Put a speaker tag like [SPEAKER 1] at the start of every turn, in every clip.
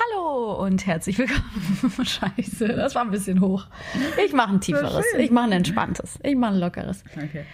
[SPEAKER 1] Hallo und herzlich willkommen. Scheiße, das war ein bisschen hoch. Ich mache ein tieferes, ich mache ein entspanntes, ich mache ein lockeres. Okay.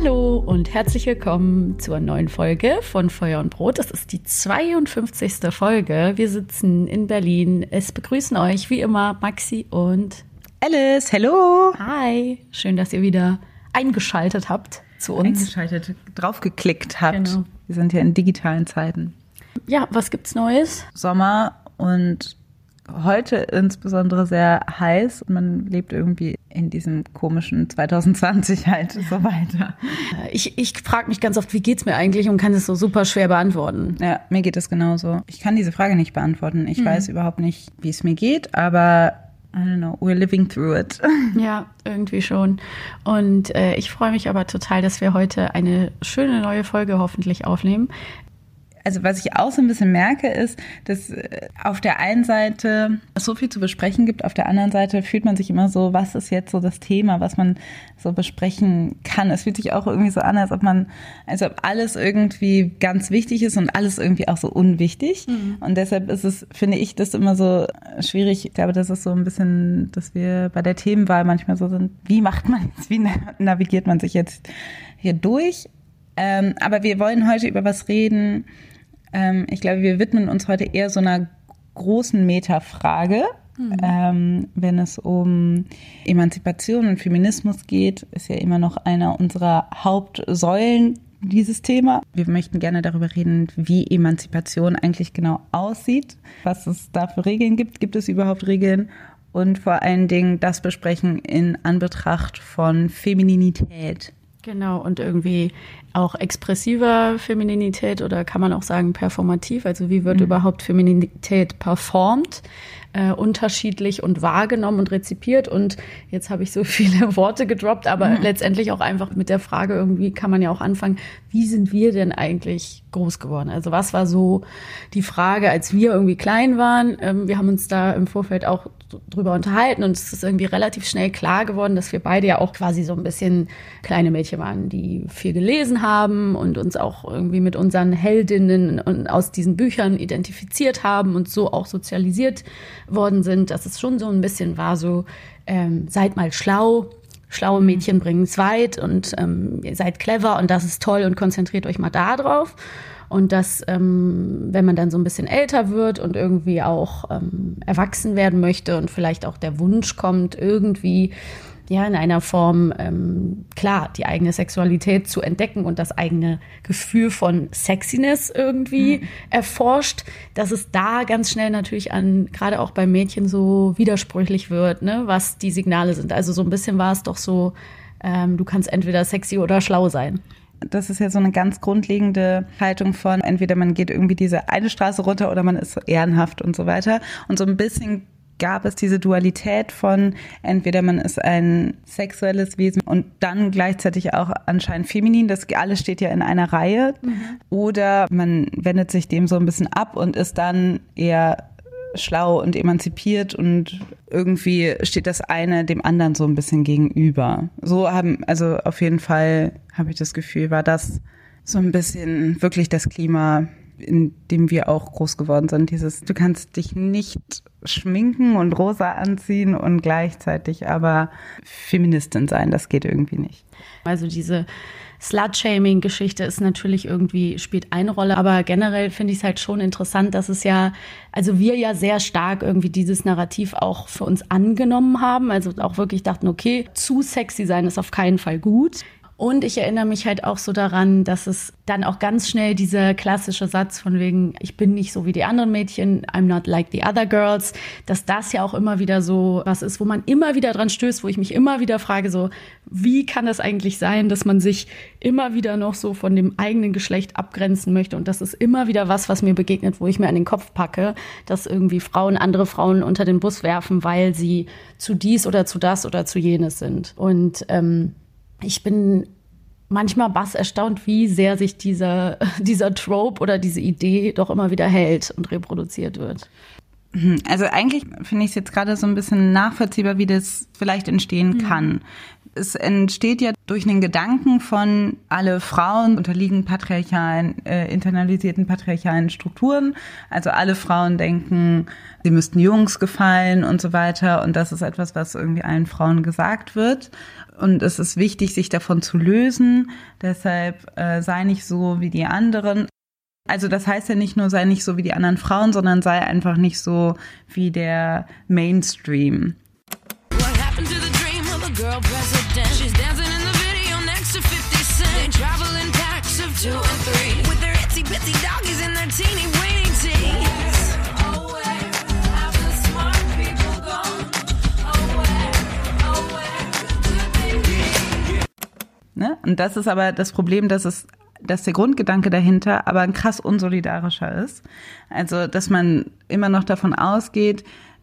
[SPEAKER 1] Hallo und herzlich willkommen zur neuen Folge von Feuer und Brot. Das ist die 52. Folge. Wir sitzen in Berlin. Es begrüßen euch wie immer Maxi und
[SPEAKER 2] Alice. Hello.
[SPEAKER 1] Hi. Schön, dass ihr wieder eingeschaltet habt zu uns.
[SPEAKER 2] Eingeschaltet, draufgeklickt habt. Genau. Wir sind ja in digitalen Zeiten.
[SPEAKER 1] Ja, was gibt's Neues?
[SPEAKER 2] Sommer und heute insbesondere sehr heiß. Man lebt irgendwie in diesem komischen 2020 halt so weiter.
[SPEAKER 1] Ich, ich frage mich ganz oft, wie geht's mir eigentlich und kann es so super schwer beantworten.
[SPEAKER 2] Ja, mir geht es genauso. Ich kann diese Frage nicht beantworten. Ich mhm. weiß überhaupt nicht, wie es mir geht, aber I don't know, we're living through it.
[SPEAKER 1] Ja, irgendwie schon. Und äh, ich freue mich aber total, dass wir heute eine schöne neue Folge hoffentlich aufnehmen
[SPEAKER 2] also was ich auch so ein bisschen merke, ist, dass äh, auf der einen Seite so viel zu besprechen gibt, auf der anderen Seite fühlt man sich immer so, was ist jetzt so das Thema, was man so besprechen kann. Es fühlt sich auch irgendwie so an, als ob man, als ob alles irgendwie ganz wichtig ist und alles irgendwie auch so unwichtig. Mhm. Und deshalb ist es, finde ich, das immer so schwierig. Ich glaube, das ist so ein bisschen, dass wir bei der Themenwahl manchmal so sind, wie macht man es, wie navigiert man sich jetzt hier durch? Ähm, aber wir wollen heute über was reden, ähm, ich glaube, wir widmen uns heute eher so einer großen Metafrage. Mhm. Ähm, wenn es um Emanzipation und Feminismus geht, ist ja immer noch einer unserer Hauptsäulen dieses Thema. Wir möchten gerne darüber reden, wie Emanzipation eigentlich genau aussieht, was es da für Regeln gibt. Gibt es überhaupt Regeln? Und vor allen Dingen das besprechen in Anbetracht von Femininität.
[SPEAKER 1] Genau, und irgendwie auch expressiver Femininität oder kann man auch sagen performativ? Also wie wird mhm. überhaupt Femininität performt? Äh, unterschiedlich und wahrgenommen und rezipiert. Und jetzt habe ich so viele Worte gedroppt, aber mhm. letztendlich auch einfach mit der Frage irgendwie kann man ja auch anfangen, wie sind wir denn eigentlich groß geworden? Also was war so die Frage, als wir irgendwie klein waren? Ähm, wir haben uns da im Vorfeld auch drüber unterhalten und es ist irgendwie relativ schnell klar geworden, dass wir beide ja auch quasi so ein bisschen kleine Mädchen waren, die viel gelesen haben und uns auch irgendwie mit unseren Heldinnen und aus diesen Büchern identifiziert haben und so auch sozialisiert worden sind, dass es schon so ein bisschen war so, ähm, seid mal schlau, schlaue Mädchen bringen es weit und ähm, ihr seid clever und das ist toll und konzentriert euch mal da drauf. Und dass, ähm, wenn man dann so ein bisschen älter wird und irgendwie auch ähm, erwachsen werden möchte und vielleicht auch der Wunsch kommt, irgendwie ja in einer Form ähm, klar die eigene Sexualität zu entdecken und das eigene Gefühl von Sexiness irgendwie mhm. erforscht, dass es da ganz schnell natürlich an gerade auch bei Mädchen so widersprüchlich wird, ne, was die Signale sind. Also so ein bisschen war es doch so, ähm, du kannst entweder sexy oder schlau sein
[SPEAKER 2] das ist ja so eine ganz grundlegende Haltung von, entweder man geht irgendwie diese eine Straße runter oder man ist ehrenhaft und so weiter. Und so ein bisschen gab es diese Dualität von entweder man ist ein sexuelles Wesen und dann gleichzeitig auch anscheinend feminin, das alles steht ja in einer Reihe, mhm. oder man wendet sich dem so ein bisschen ab und ist dann eher schlau und emanzipiert und irgendwie steht das eine dem anderen so ein bisschen gegenüber. So haben, also auf jeden Fall habe ich das Gefühl, war das so ein bisschen wirklich das Klima, in dem wir auch groß geworden sind. Dieses, du kannst dich nicht schminken und rosa anziehen und gleichzeitig aber Feministin sein. Das geht irgendwie nicht.
[SPEAKER 1] Also diese Slut-Shaming-Geschichte ist natürlich irgendwie, spielt eine Rolle, aber generell finde ich es halt schon interessant, dass es ja, also wir ja sehr stark irgendwie dieses Narrativ auch für uns angenommen haben, also auch wirklich dachten, okay, zu sexy sein ist auf keinen Fall gut. Und ich erinnere mich halt auch so daran, dass es dann auch ganz schnell dieser klassische Satz von wegen, ich bin nicht so wie die anderen Mädchen, I'm not like the other girls, dass das ja auch immer wieder so was ist, wo man immer wieder dran stößt, wo ich mich immer wieder frage, so, wie kann das eigentlich sein, dass man sich immer wieder noch so von dem eigenen Geschlecht abgrenzen möchte? Und das ist immer wieder was, was mir begegnet, wo ich mir an den Kopf packe, dass irgendwie Frauen andere Frauen unter den Bus werfen, weil sie zu dies oder zu das oder zu jenes sind. Und ähm, ich bin manchmal bass erstaunt, wie sehr sich dieser, dieser Trope oder diese Idee doch immer wieder hält und reproduziert wird.
[SPEAKER 2] Mhm. Also eigentlich finde ich es jetzt gerade so ein bisschen nachvollziehbar, wie das vielleicht entstehen mhm. kann. Es entsteht ja durch einen Gedanken von alle Frauen unterliegen patriarchalen, äh, internalisierten patriarchalen Strukturen. Also alle Frauen denken, sie müssten Jungs gefallen und so weiter. Und das ist etwas, was irgendwie allen Frauen gesagt wird. Und es ist wichtig, sich davon zu lösen. Deshalb äh, sei nicht so wie die anderen. Also das heißt ja nicht nur, sei nicht so wie die anderen Frauen, sondern sei einfach nicht so wie der Mainstream. Ne? Und das ist aber das Problem, dass es dass der Grundgedanke dahinter aber ein krass unsolidarischer ist. Also, dass man immer noch davon ausgeht,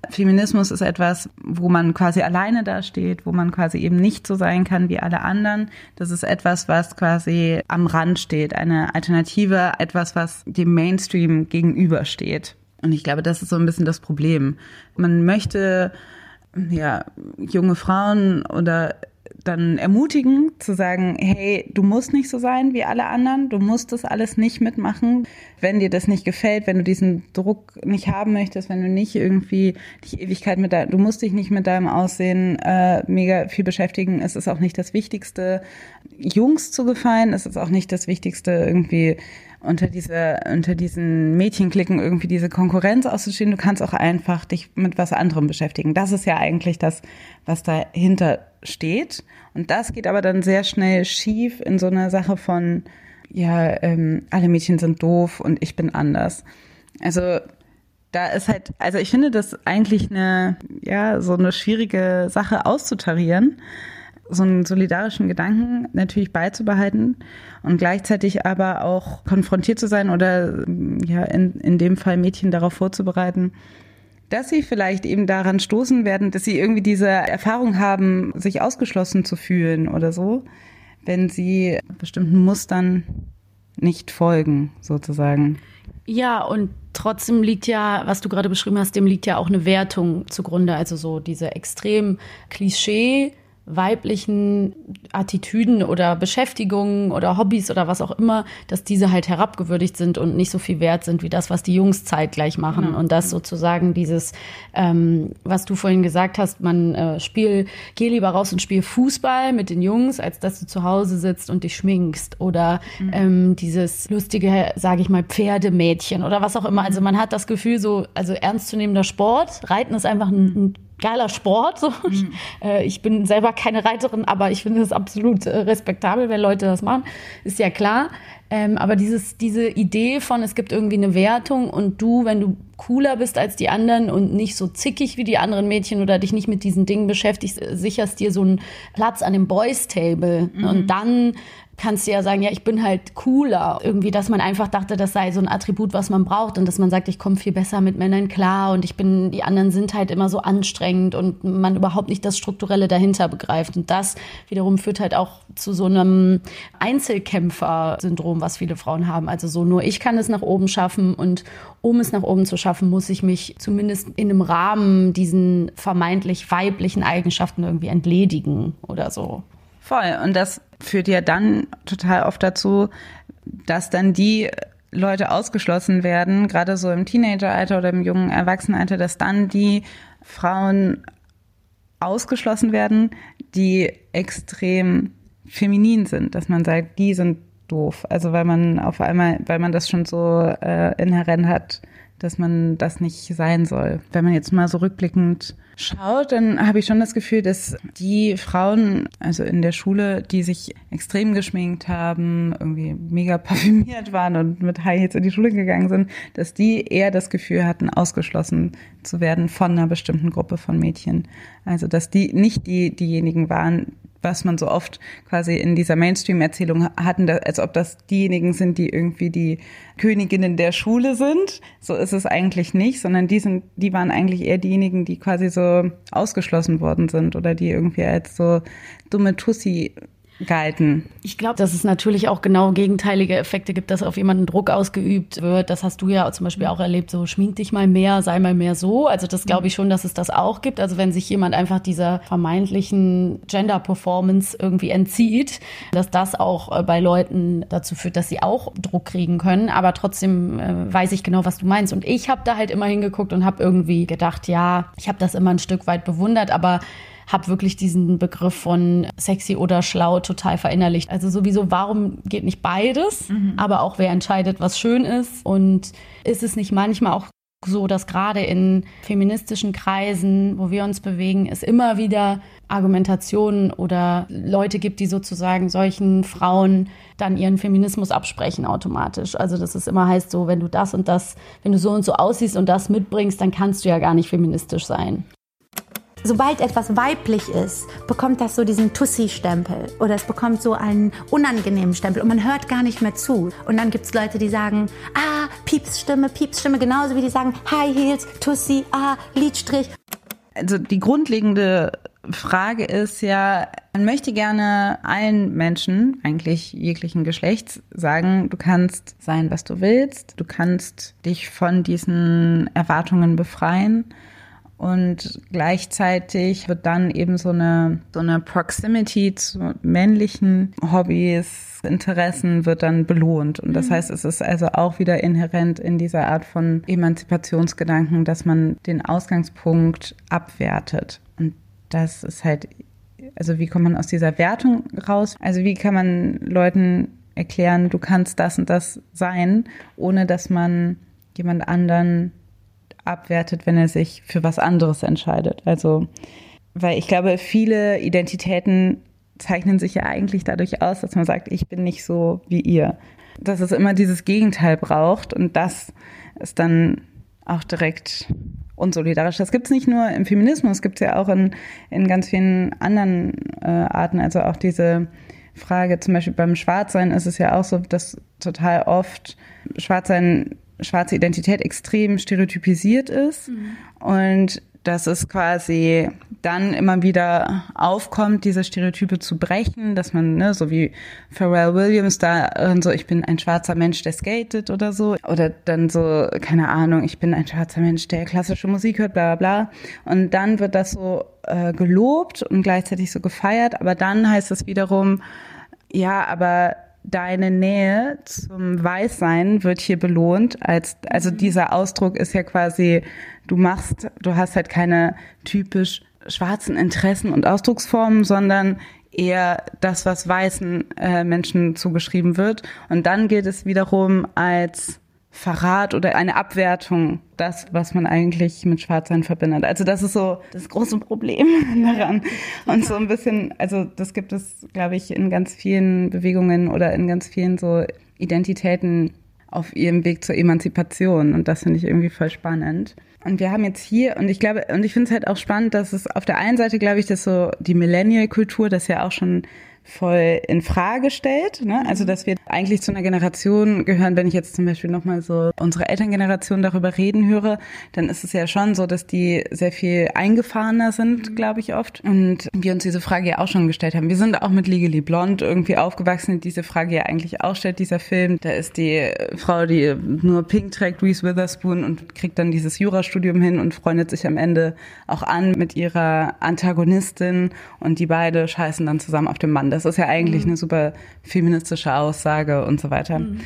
[SPEAKER 2] Feminismus ist etwas, wo man quasi alleine dasteht, wo man quasi eben nicht so sein kann wie alle anderen. Das ist etwas, was quasi am Rand steht, eine Alternative, etwas, was dem Mainstream gegenübersteht. Und ich glaube, das ist so ein bisschen das Problem. Man möchte ja junge Frauen oder dann ermutigen, zu sagen, hey, du musst nicht so sein wie alle anderen, du musst das alles nicht mitmachen. Wenn dir das nicht gefällt, wenn du diesen Druck nicht haben möchtest, wenn du nicht irgendwie die Ewigkeit mit deinem, du musst dich nicht mit deinem Aussehen äh, mega viel beschäftigen. Es ist auch nicht das Wichtigste, Jungs zu gefallen. Es ist auch nicht das Wichtigste, irgendwie unter diese, unter diesen Mädchenklicken irgendwie diese Konkurrenz auszustehen. Du kannst auch einfach dich mit was anderem beschäftigen. Das ist ja eigentlich das, was dahinter steht. Und das geht aber dann sehr schnell schief in so einer Sache von, ja, ähm, alle Mädchen sind doof und ich bin anders. Also da ist halt, also ich finde das eigentlich eine, ja, so eine schwierige Sache auszutarieren so einen solidarischen Gedanken natürlich beizubehalten und gleichzeitig aber auch konfrontiert zu sein oder ja in, in dem Fall Mädchen darauf vorzubereiten, dass sie vielleicht eben daran stoßen werden, dass sie irgendwie diese Erfahrung haben, sich ausgeschlossen zu fühlen oder so, wenn sie bestimmten Mustern nicht folgen, sozusagen.
[SPEAKER 1] Ja, und trotzdem liegt ja, was du gerade beschrieben hast, dem liegt ja auch eine Wertung zugrunde. Also so diese extrem Klischee weiblichen Attitüden oder Beschäftigungen oder Hobbys oder was auch immer, dass diese halt herabgewürdigt sind und nicht so viel wert sind wie das, was die Jungs zeitgleich machen. Mhm. Und das sozusagen dieses, ähm, was du vorhin gesagt hast, man äh, spiel, geh lieber raus und spiel Fußball mit den Jungs, als dass du zu Hause sitzt und dich schminkst. Oder mhm. ähm, dieses lustige, sage ich mal, Pferdemädchen oder was auch immer. Also man hat das Gefühl, so, also ernstzunehmender Sport, Reiten ist einfach ein, ein geiler Sport. So. Mhm. Äh, ich bin selber keine Reiterin, aber ich finde es absolut äh, respektabel, wenn Leute das machen. Ist ja klar. Ähm, aber dieses, diese Idee von, es gibt irgendwie eine Wertung und du, wenn du cooler bist als die anderen und nicht so zickig wie die anderen Mädchen oder dich nicht mit diesen Dingen beschäftigst, sicherst dir so einen Platz an dem Boys Table. Mhm. Und dann kannst du ja sagen, ja, ich bin halt cooler. Irgendwie, dass man einfach dachte, das sei so ein Attribut, was man braucht und dass man sagt, ich komme viel besser mit Männern klar und ich bin, die anderen sind halt immer so anstrengend und man überhaupt nicht das Strukturelle dahinter begreift. Und das wiederum führt halt auch zu so einem Einzelkämpfer-Syndrom, was viele Frauen haben. Also so nur ich kann es nach oben schaffen und um es nach oben zu schaffen, muss ich mich zumindest in einem Rahmen diesen vermeintlich weiblichen Eigenschaften irgendwie entledigen oder so.
[SPEAKER 2] Voll. Und das führt ja dann total oft dazu, dass dann die Leute ausgeschlossen werden, gerade so im Teenageralter oder im jungen Erwachsenenalter, dass dann die Frauen ausgeschlossen werden, die extrem feminin sind, dass man sagt, die sind doof. Also weil man auf einmal, weil man das schon so äh, inhärent hat, dass man das nicht sein soll. Wenn man jetzt mal so rückblickend schaut, dann habe ich schon das Gefühl, dass die Frauen, also in der Schule, die sich extrem geschminkt haben, irgendwie mega parfümiert waren und mit High Heels in die Schule gegangen sind, dass die eher das Gefühl hatten, ausgeschlossen zu werden von einer bestimmten Gruppe von Mädchen. Also dass die nicht die diejenigen waren, was man so oft quasi in dieser Mainstream-Erzählung hatten, als ob das diejenigen sind, die irgendwie die Königinnen der Schule sind. So ist es eigentlich nicht, sondern die sind, die waren eigentlich eher diejenigen, die quasi so ausgeschlossen worden sind oder die irgendwie als so dumme Tussi gehalten.
[SPEAKER 1] Ich glaube, dass es natürlich auch genau gegenteilige Effekte gibt, dass auf jemanden Druck ausgeübt wird. Das hast du ja zum Beispiel auch erlebt, so schmink dich mal mehr, sei mal mehr so. Also das glaube ich schon, dass es das auch gibt. Also wenn sich jemand einfach dieser vermeintlichen Gender Performance irgendwie entzieht, dass das auch äh, bei Leuten dazu führt, dass sie auch Druck kriegen können. Aber trotzdem äh, weiß ich genau, was du meinst. Und ich habe da halt immer hingeguckt und habe irgendwie gedacht, ja, ich habe das immer ein Stück weit bewundert, aber habe wirklich diesen Begriff von sexy oder schlau total verinnerlicht. Also sowieso, warum geht nicht beides? Mhm. Aber auch wer entscheidet, was schön ist. Und ist es nicht manchmal auch so, dass gerade in feministischen Kreisen, wo wir uns bewegen, es immer wieder Argumentationen oder Leute gibt, die sozusagen solchen Frauen dann ihren Feminismus absprechen automatisch. Also dass es immer heißt, so wenn du das und das, wenn du so und so aussiehst und das mitbringst, dann kannst du ja gar nicht feministisch sein
[SPEAKER 3] sobald etwas weiblich ist, bekommt das so diesen Tussi-Stempel oder es bekommt so einen unangenehmen Stempel und man hört gar nicht mehr zu. Und dann gibt es Leute, die sagen, ah, Piepsstimme, Piepsstimme, genauso wie die sagen High Heels, Tussi, ah, Liedstrich.
[SPEAKER 2] Also die grundlegende Frage ist ja, man möchte gerne allen Menschen, eigentlich jeglichen Geschlechts, sagen, du kannst sein, was du willst, du kannst dich von diesen Erwartungen befreien. Und gleichzeitig wird dann eben so eine, so eine Proximity zu männlichen Hobbys, Interessen wird dann belohnt. Und das mhm. heißt, es ist also auch wieder inhärent in dieser Art von Emanzipationsgedanken, dass man den Ausgangspunkt abwertet. Und das ist halt, also wie kommt man aus dieser Wertung raus? Also wie kann man Leuten erklären, du kannst das und das sein, ohne dass man jemand anderen abwertet, wenn er sich für was anderes entscheidet. Also, weil ich glaube, viele Identitäten zeichnen sich ja eigentlich dadurch aus, dass man sagt, ich bin nicht so wie ihr. Dass es immer dieses Gegenteil braucht und das ist dann auch direkt unsolidarisch. Das gibt es nicht nur im Feminismus, gibt es ja auch in, in ganz vielen anderen äh, Arten. Also auch diese Frage, zum Beispiel beim Schwarzsein ist es ja auch so, dass total oft Schwarzsein schwarze Identität extrem stereotypisiert ist mhm. und dass es quasi dann immer wieder aufkommt, diese Stereotype zu brechen, dass man, ne, so wie Pharrell Williams da äh, so, ich bin ein schwarzer Mensch, der skatet oder so, oder dann so, keine Ahnung, ich bin ein schwarzer Mensch, der klassische Musik hört, bla bla bla. Und dann wird das so äh, gelobt und gleichzeitig so gefeiert, aber dann heißt es wiederum, ja, aber deine Nähe zum Weißsein wird hier belohnt. Als, also mhm. dieser Ausdruck ist ja quasi, du machst, du hast halt keine typisch schwarzen Interessen und Ausdrucksformen, sondern eher das, was weißen äh, Menschen zugeschrieben wird. Und dann gilt es wiederum als Verrat oder eine Abwertung, das, was man eigentlich mit Schwarzsein verbindet. Also das ist so das große Problem daran. Und so ein bisschen, also das gibt es, glaube ich, in ganz vielen Bewegungen oder in ganz vielen so Identitäten auf ihrem Weg zur Emanzipation. Und das finde ich irgendwie voll spannend. Und wir haben jetzt hier, und ich glaube, und ich finde es halt auch spannend, dass es auf der einen Seite, glaube ich, dass so die Millennial-Kultur, das ja auch schon voll in Frage stellt. Ne? Also mhm. dass wir eigentlich zu einer Generation gehören, wenn ich jetzt zum Beispiel nochmal so unsere Elterngeneration darüber reden höre, dann ist es ja schon so, dass die sehr viel eingefahrener sind, mhm. glaube ich oft. Und wir uns diese Frage ja auch schon gestellt haben. Wir sind auch mit Legally Blonde irgendwie aufgewachsen, diese Frage ja eigentlich auch stellt, dieser Film. Da ist die Frau, die nur Pink trägt, Reese Witherspoon und kriegt dann dieses Jurastudium hin und freundet sich am Ende auch an mit ihrer Antagonistin und die beide scheißen dann zusammen auf dem Mann das ist ja eigentlich mhm. eine super feministische Aussage und so weiter. Mhm.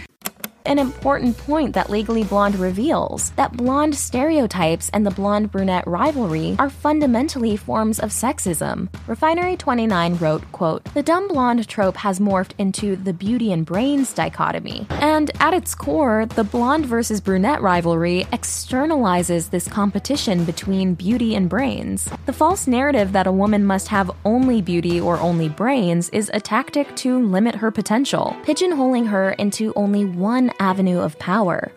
[SPEAKER 4] An important point that Legally Blonde reveals that blonde stereotypes and the blonde brunette rivalry are fundamentally forms of sexism. Refinery29 wrote, quote, The dumb blonde trope has morphed into the beauty and brains dichotomy. And at its core, the blonde versus brunette rivalry externalizes this competition between beauty and brains. The false narrative that a woman must have only beauty or only brains is a tactic to limit her potential, pigeonholing her into only one avenue of power.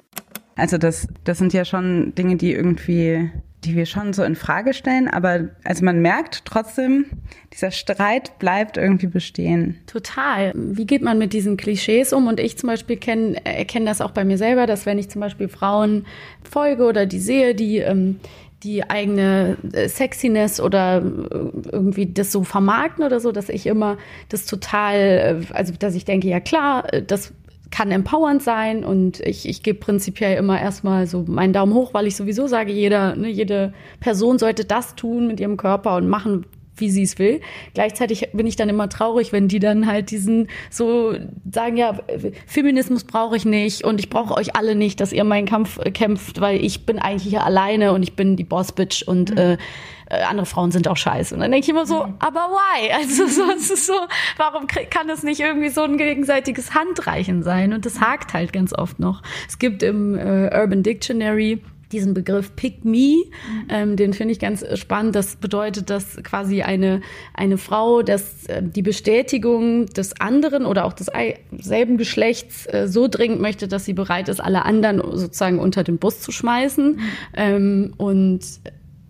[SPEAKER 2] Also das, das sind ja schon Dinge, die irgendwie, die wir schon so in Frage stellen, aber also man merkt trotzdem, dieser Streit bleibt irgendwie bestehen.
[SPEAKER 1] Total. Wie geht man mit diesen Klischees um? Und ich zum Beispiel kenne erkenne das auch bei mir selber, dass wenn ich zum Beispiel Frauen folge oder die sehe, die ähm, die eigene äh, Sexiness oder äh, irgendwie das so vermarkten oder so, dass ich immer das total, äh, also dass ich denke, ja klar, das kann empowernd sein und ich, ich gebe prinzipiell immer erstmal so meinen Daumen hoch, weil ich sowieso sage, jeder, ne, jede Person sollte das tun mit ihrem Körper und machen, wie sie es will. Gleichzeitig bin ich dann immer traurig, wenn die dann halt diesen so sagen, ja, Feminismus brauche ich nicht und ich brauche euch alle nicht, dass ihr meinen Kampf kämpft, weil ich bin eigentlich hier alleine und ich bin die Boss-Bitch und mhm. äh, äh, andere Frauen sind auch scheiße. Und dann denke ich immer so, mhm. aber why? Also so, es ist so, warum kann es nicht irgendwie so ein gegenseitiges Handreichen sein? Und das hakt halt ganz oft noch. Es gibt im äh, Urban Dictionary diesen Begriff Pick Me, mhm. ähm, den finde ich ganz spannend. Das bedeutet, dass quasi eine, eine Frau, dass äh, die Bestätigung des anderen oder auch des selben Geschlechts äh, so dringend möchte, dass sie bereit ist, alle anderen sozusagen unter den Bus zu schmeißen. Mhm. Ähm, und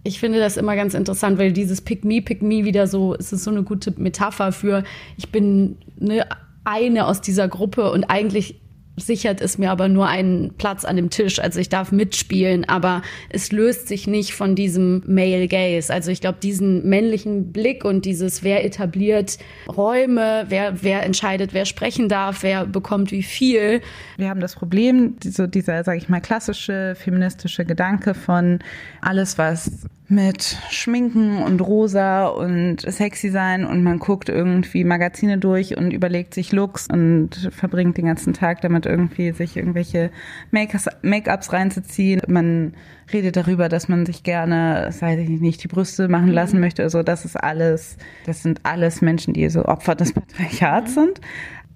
[SPEAKER 1] ich finde das immer ganz interessant, weil dieses Pick Me, Pick Me wieder so, es ist so eine gute Metapher für, ich bin ne, eine aus dieser Gruppe und eigentlich sichert es mir aber nur einen Platz an dem Tisch. Also ich darf mitspielen, aber es löst sich nicht von diesem Male Gaze. Also ich glaube, diesen männlichen Blick und dieses, wer etabliert Räume, wer, wer entscheidet, wer sprechen darf, wer bekommt wie viel.
[SPEAKER 2] Wir haben das Problem, so dieser, sage ich mal, klassische feministische Gedanke von alles, was mit Schminken und rosa und sexy sein und man guckt irgendwie Magazine durch und überlegt sich Looks und verbringt den ganzen Tag damit irgendwie sich irgendwelche Make-ups reinzuziehen. Man redet darüber, dass man sich gerne, sei ich nicht, die Brüste machen mhm. lassen möchte. Also das ist alles, das sind alles Menschen, die so Opfer des Patriarchats mhm. sind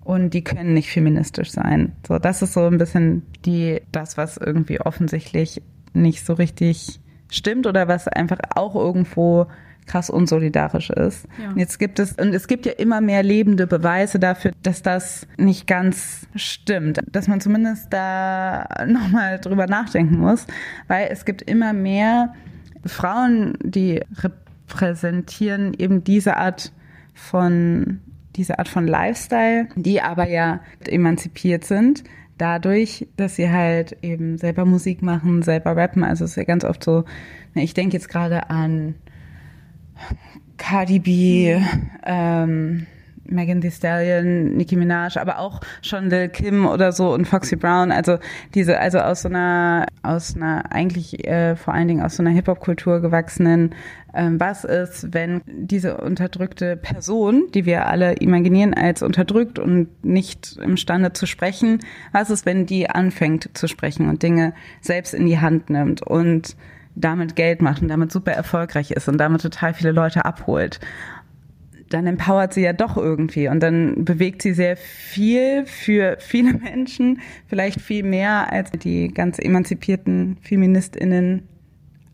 [SPEAKER 2] und die können nicht feministisch sein. So, das ist so ein bisschen die, das, was irgendwie offensichtlich nicht so richtig stimmt oder was einfach auch irgendwo krass unsolidarisch ist. Ja. Jetzt gibt es, und es gibt ja immer mehr lebende Beweise dafür, dass das nicht ganz stimmt. Dass man zumindest da nochmal drüber nachdenken muss, weil es gibt immer mehr Frauen, die repräsentieren eben diese Art von, diese Art von Lifestyle, die aber ja emanzipiert sind dadurch, dass sie halt eben selber Musik machen, selber rappen. Also es ist ja ganz oft so, ne, ich denke jetzt gerade an Cardi B, ähm, Megan Thee Stallion, Nicki Minaj, aber auch schon Lil Kim oder so und Foxy Brown. Also diese, also aus so einer, aus einer eigentlich äh, vor allen Dingen aus so einer Hip-Hop-Kultur gewachsenen. Ähm, was ist, wenn diese unterdrückte Person, die wir alle imaginieren als unterdrückt und nicht imstande zu sprechen, was ist, wenn die anfängt zu sprechen und Dinge selbst in die Hand nimmt und damit Geld macht und damit super erfolgreich ist und damit total viele Leute abholt dann empowert sie ja doch irgendwie und dann bewegt sie sehr viel für viele Menschen, vielleicht viel mehr als die ganz emanzipierten Feministinnen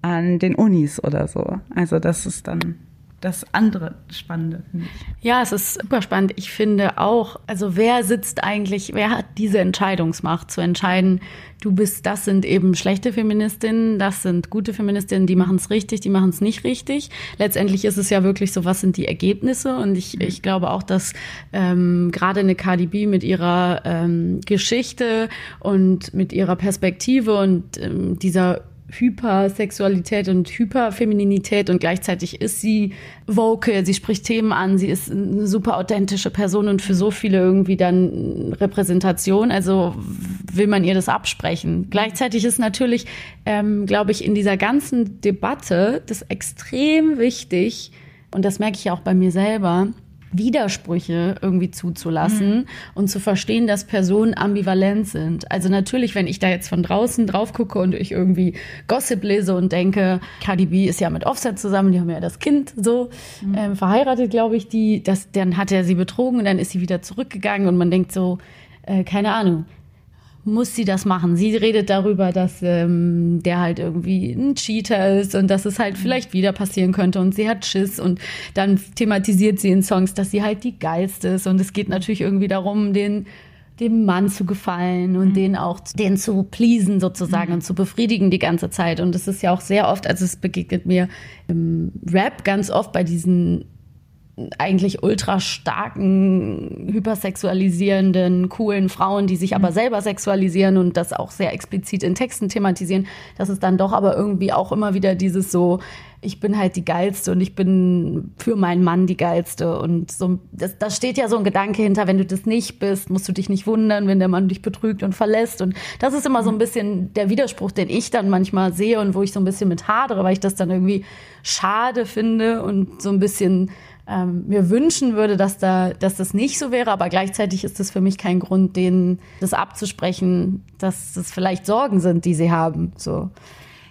[SPEAKER 2] an den Unis oder so. Also das ist dann das andere Spannende.
[SPEAKER 1] Ja, es ist super spannend. Ich finde auch, also wer sitzt eigentlich, wer hat diese Entscheidungsmacht zu entscheiden, du bist, das sind eben schlechte Feministinnen, das sind gute Feministinnen, die machen es richtig, die machen es nicht richtig. Letztendlich ist es ja wirklich so, was sind die Ergebnisse? Und ich, mhm. ich glaube auch, dass ähm, gerade eine Cardi B mit ihrer ähm, Geschichte und mit ihrer Perspektive und ähm, dieser Hypersexualität und Hyperfemininität und gleichzeitig ist sie vocal, sie spricht Themen an, sie ist eine super authentische Person und für so viele irgendwie dann Repräsentation. Also will man ihr das absprechen. Gleichzeitig ist natürlich, ähm, glaube ich, in dieser ganzen Debatte das extrem wichtig und das merke ich auch bei mir selber, Widersprüche irgendwie zuzulassen mhm. und zu verstehen, dass Personen ambivalent sind. Also natürlich, wenn ich da jetzt von draußen drauf gucke und ich irgendwie Gossip lese und denke, Cardi B ist ja mit Offset zusammen, die haben ja das Kind so mhm. ähm, verheiratet, glaube ich, die, das, dann hat er sie betrogen und dann ist sie wieder zurückgegangen und man denkt so, äh, keine Ahnung, muss sie das machen. Sie redet darüber, dass ähm, der halt irgendwie ein Cheater ist und dass es halt vielleicht wieder passieren könnte und sie hat Schiss und dann thematisiert sie in Songs, dass sie halt die geilste ist und es geht natürlich irgendwie darum, den dem Mann zu gefallen und mhm. den auch den zu pleasen sozusagen mhm. und zu befriedigen die ganze Zeit und es ist ja auch sehr oft, also es begegnet mir im Rap ganz oft bei diesen eigentlich ultra starken, hypersexualisierenden, coolen Frauen, die sich aber mhm. selber sexualisieren und das auch sehr explizit in Texten thematisieren, dass es dann doch aber irgendwie auch immer wieder dieses so, ich bin halt die geilste und ich bin für meinen Mann die geilste und so, das, da steht ja so ein Gedanke hinter, wenn du das nicht bist, musst du dich nicht wundern, wenn der Mann dich betrügt und verlässt und das ist immer so ein mhm. bisschen der Widerspruch, den ich dann manchmal sehe und wo ich so ein bisschen mit hadere, weil ich das dann irgendwie schade finde und so ein bisschen ähm, mir wünschen würde, dass, da, dass das nicht so wäre, aber gleichzeitig ist das für mich kein Grund, denen das abzusprechen, dass das vielleicht Sorgen sind, die sie haben. So.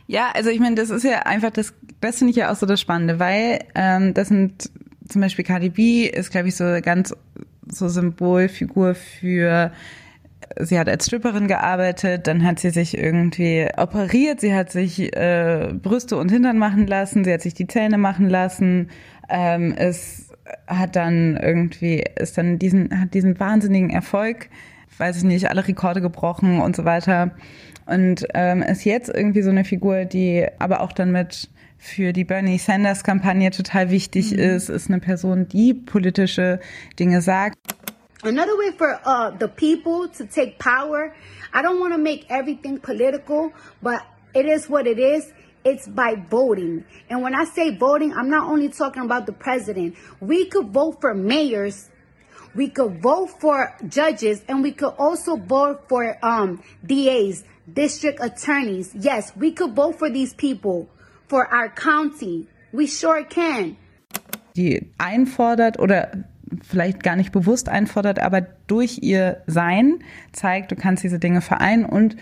[SPEAKER 2] Ja, also ich meine, das ist ja einfach das, das finde ich ja auch so das Spannende, weil ähm, das sind zum Beispiel Cardi B ist, glaube ich, so ganz so Symbolfigur für sie hat als Stripperin gearbeitet, dann hat sie sich irgendwie operiert, sie hat sich äh, Brüste und Hintern machen lassen, sie hat sich die Zähne machen lassen, ähm, es hat dann irgendwie, ist dann diesen, hat diesen wahnsinnigen Erfolg, weiß ich nicht, alle Rekorde gebrochen und so weiter. Und ähm, ist jetzt irgendwie so eine Figur, die aber auch dann mit für die Bernie Sanders Kampagne total wichtig mhm. ist, ist eine Person, die politische Dinge sagt.
[SPEAKER 5] Another way for uh, the people to take power, I don't want to make everything political, but it is what it is. It's by voting. And when I say voting, I'm not only talking about the president. We could vote for mayors, we could vote for judges, and we could also vote for um, DAs, district attorneys. Yes, we could vote for these people for our county. We sure can.
[SPEAKER 2] Die einfordert oder vielleicht gar nicht bewusst einfordert, aber durch ihr Sein zeigt, du kannst diese Dinge vereinen und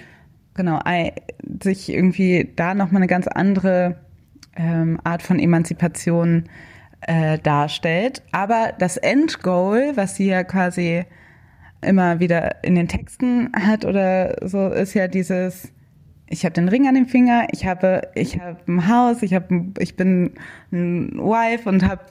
[SPEAKER 2] genau, sich irgendwie da nochmal eine ganz andere ähm, Art von Emanzipation äh, darstellt. Aber das Endgoal, was sie ja quasi immer wieder in den Texten hat oder so, ist ja dieses, ich habe den Ring an dem Finger, ich habe, ich habe ein Haus, ich habe, ich bin Wife und habe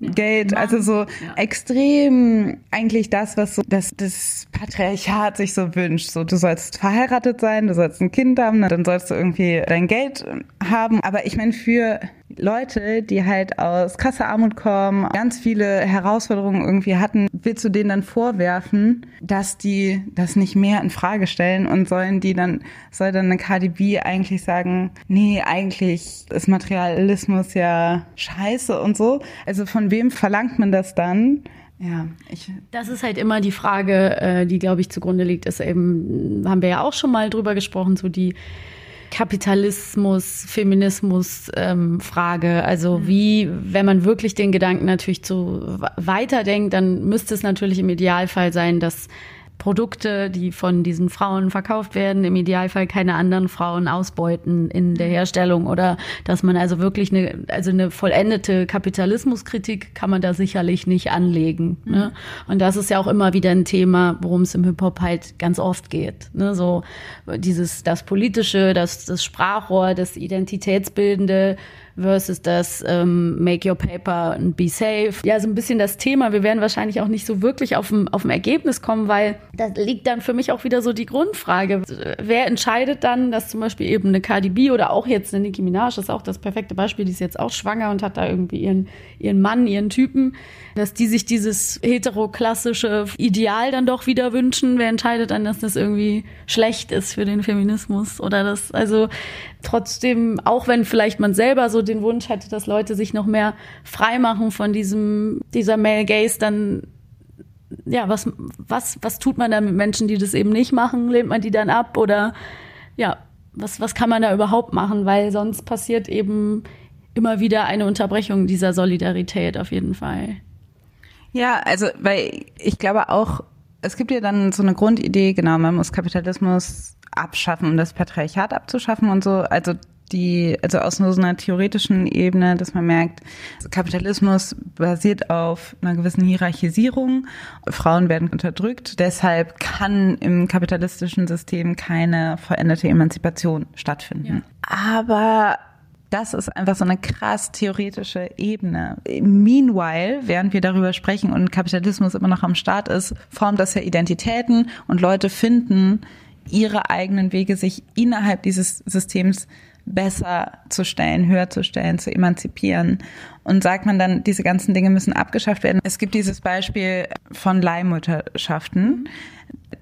[SPEAKER 2] ja. Geld, also so ja. extrem eigentlich das, was so das, das Patriarchat sich so wünscht. So, du sollst verheiratet sein, du sollst ein Kind haben, dann sollst du irgendwie dein Geld haben. Aber ich meine, für Leute, die halt aus krasser Armut kommen, ganz viele Herausforderungen irgendwie hatten, willst du denen dann vorwerfen, dass die das nicht mehr in Frage stellen und sollen die dann, soll dann eine KDB eigentlich sagen, nee, eigentlich ist Materialismus ja scheiße und so. Also von wem verlangt man das dann? Ja,
[SPEAKER 1] ich. Das ist halt immer die Frage, äh, die, glaube ich, zugrunde liegt, ist eben, haben wir ja auch schon mal drüber gesprochen, so die Kapitalismus, Feminismus ähm, Frage. Also mhm. wie, wenn man wirklich den Gedanken natürlich zu weiterdenkt, dann müsste es natürlich im Idealfall sein, dass Produkte, die von diesen Frauen verkauft werden, im Idealfall keine anderen Frauen ausbeuten in der Herstellung oder dass man also wirklich eine, also eine vollendete Kapitalismuskritik kann man da sicherlich nicht anlegen. Ne? Und das ist ja auch immer wieder ein Thema, worum es im Hip-Hop halt ganz oft geht. Ne? So dieses, das Politische, das, das Sprachrohr, das Identitätsbildende, versus das ähm, Make Your Paper and Be Safe. Ja, so ein bisschen das Thema. Wir werden wahrscheinlich auch nicht so wirklich auf ein, Ergebnis kommen, weil da liegt dann für mich auch wieder so die Grundfrage. Wer entscheidet dann, dass zum Beispiel eben eine Cardi B oder auch jetzt eine Nicki Minaj, das ist auch das perfekte Beispiel, die ist jetzt auch schwanger und hat da irgendwie ihren, ihren Mann, ihren Typen, dass die sich dieses heteroklassische Ideal dann doch wieder wünschen. Wer entscheidet dann, dass das irgendwie schlecht ist für den Feminismus oder das, also trotzdem, auch wenn vielleicht man selber so den Wunsch hätte, dass Leute sich noch mehr frei machen von diesem, dieser Male Gaze, dann ja, was, was, was tut man da mit Menschen, die das eben nicht machen? Lehnt man die dann ab oder ja, was, was kann man da überhaupt machen? Weil sonst passiert eben immer wieder eine Unterbrechung dieser Solidarität auf jeden Fall.
[SPEAKER 2] Ja, also, weil ich glaube auch, es gibt ja dann so eine Grundidee, genau, man muss Kapitalismus abschaffen, um das Patriarchat abzuschaffen und so. Also die, also aus so einer theoretischen Ebene, dass man merkt, Kapitalismus basiert auf einer gewissen Hierarchisierung. Frauen werden unterdrückt. Deshalb kann im kapitalistischen System keine veränderte Emanzipation stattfinden. Ja. Aber das ist einfach so eine krass theoretische Ebene. Meanwhile, während wir darüber sprechen und Kapitalismus immer noch am Start ist, formt das ja Identitäten und Leute finden ihre eigenen Wege, sich innerhalb dieses Systems besser zu stellen, höher zu stellen, zu emanzipieren. Und sagt man dann, diese ganzen Dinge müssen abgeschafft werden. Es gibt dieses Beispiel von Leihmutterschaften.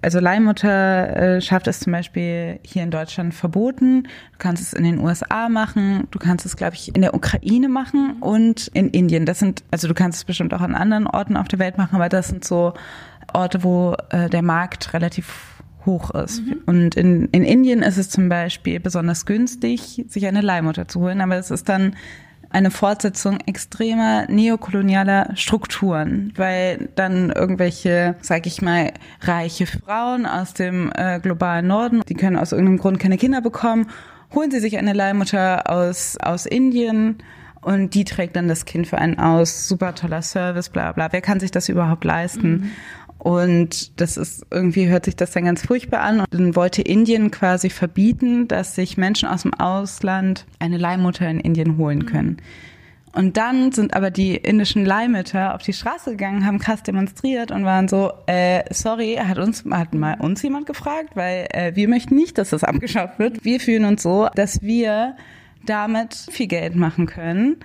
[SPEAKER 2] Also Leihmutterschaft ist zum Beispiel hier in Deutschland verboten. Du kannst es in den USA machen. Du kannst es, glaube ich, in der Ukraine machen und in Indien. Das sind, also du kannst es bestimmt auch an anderen Orten auf der Welt machen, aber das sind so Orte, wo äh, der Markt relativ hoch ist. Mhm. Und in, in Indien ist es zum Beispiel besonders günstig, sich eine Leihmutter zu holen, aber es ist dann eine Fortsetzung extremer neokolonialer Strukturen, weil dann irgendwelche, sag ich mal, reiche Frauen aus dem äh, globalen Norden, die können aus irgendeinem Grund keine Kinder bekommen, holen sie sich eine Leihmutter aus, aus Indien und die trägt dann das Kind für einen aus. Super toller Service, bla bla. Wer kann sich das überhaupt leisten? Mhm. Und das ist irgendwie hört sich das dann ganz furchtbar an. Und dann wollte Indien quasi verbieten, dass sich Menschen aus dem Ausland eine Leihmutter in Indien holen können. Und dann sind aber die indischen Leihmütter auf die Straße gegangen, haben krass demonstriert und waren so, äh, sorry, hat uns, hat mal uns jemand gefragt, weil äh, wir möchten nicht, dass das abgeschafft wird. Wir fühlen uns so, dass wir damit viel Geld machen können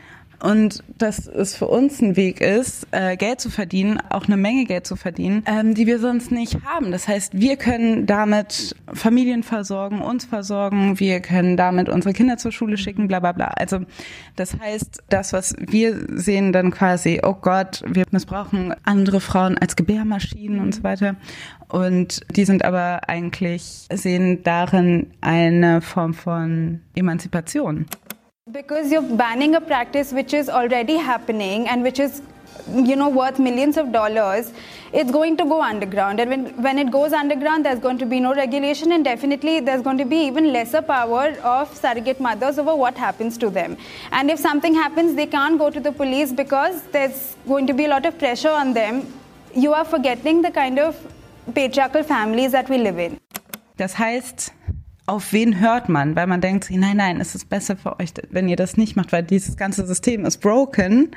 [SPEAKER 2] und dass es für uns ein Weg ist, äh, Geld zu verdienen, auch eine Menge Geld zu verdienen, ähm, die wir sonst nicht haben. Das heißt, wir können damit Familien versorgen, uns versorgen, wir können damit unsere Kinder zur Schule schicken, bla bla bla. Also das heißt, das, was wir sehen dann quasi, oh Gott, wir missbrauchen andere Frauen als Gebärmaschinen und so weiter. Und die sind aber eigentlich, sehen darin eine Form von Emanzipation.
[SPEAKER 6] Because you're banning a practice which is already happening and which is you know worth millions of dollars it's going to go underground. And when, when it goes underground there's going to be no regulation and definitely there's going to be even lesser power of surrogate mothers over what happens to them. And if something happens they can't go to the police because there's going to be a lot of pressure on them. You are forgetting the kind of patriarchal families that we live in.
[SPEAKER 2] Das heißt auf wen hört man? Weil man denkt, nein, nein, es ist besser für euch, wenn ihr das nicht macht, weil dieses ganze System ist broken.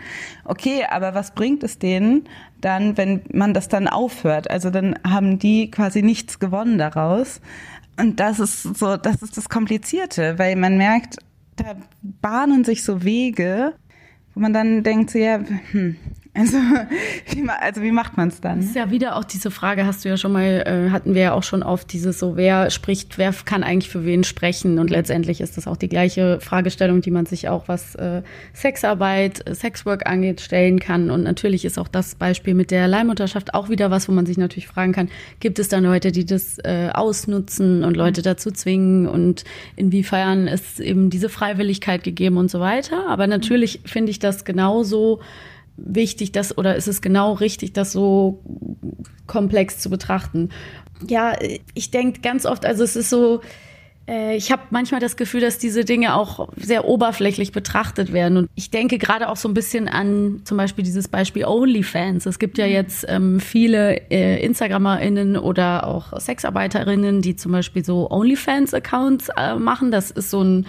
[SPEAKER 2] Okay, aber was bringt es denen dann, wenn man das dann aufhört? Also dann haben die quasi nichts gewonnen daraus. Und das ist so, das ist das Komplizierte, weil man merkt, da bahnen sich so Wege, wo man dann denkt, ja, hm, also wie, also wie macht man es dann?
[SPEAKER 1] Das ist ja wieder auch diese Frage, hast du ja schon mal, äh, hatten wir ja auch schon oft dieses so, wer spricht, wer kann eigentlich für wen sprechen? Und letztendlich ist das auch die gleiche Fragestellung, die man sich auch, was äh, Sexarbeit, Sexwork angeht, stellen kann. Und natürlich ist auch das Beispiel mit der Leihmutterschaft auch wieder was, wo man sich natürlich fragen kann, gibt es da Leute, die das äh, ausnutzen und Leute dazu zwingen und inwiefern ist eben diese Freiwilligkeit gegeben und so weiter. Aber natürlich finde ich das genauso wichtig, das oder ist es genau richtig, das so komplex zu betrachten? Ja, ich denke ganz oft, also es ist so, äh, ich habe manchmal das Gefühl, dass diese Dinge auch sehr oberflächlich betrachtet werden. Und ich denke gerade auch so ein bisschen an zum Beispiel dieses Beispiel OnlyFans. Es gibt ja mhm. jetzt ähm, viele äh, InstagrammerInnen oder auch Sexarbeiterinnen, die zum Beispiel so OnlyFans-Accounts äh, machen. Das ist so ein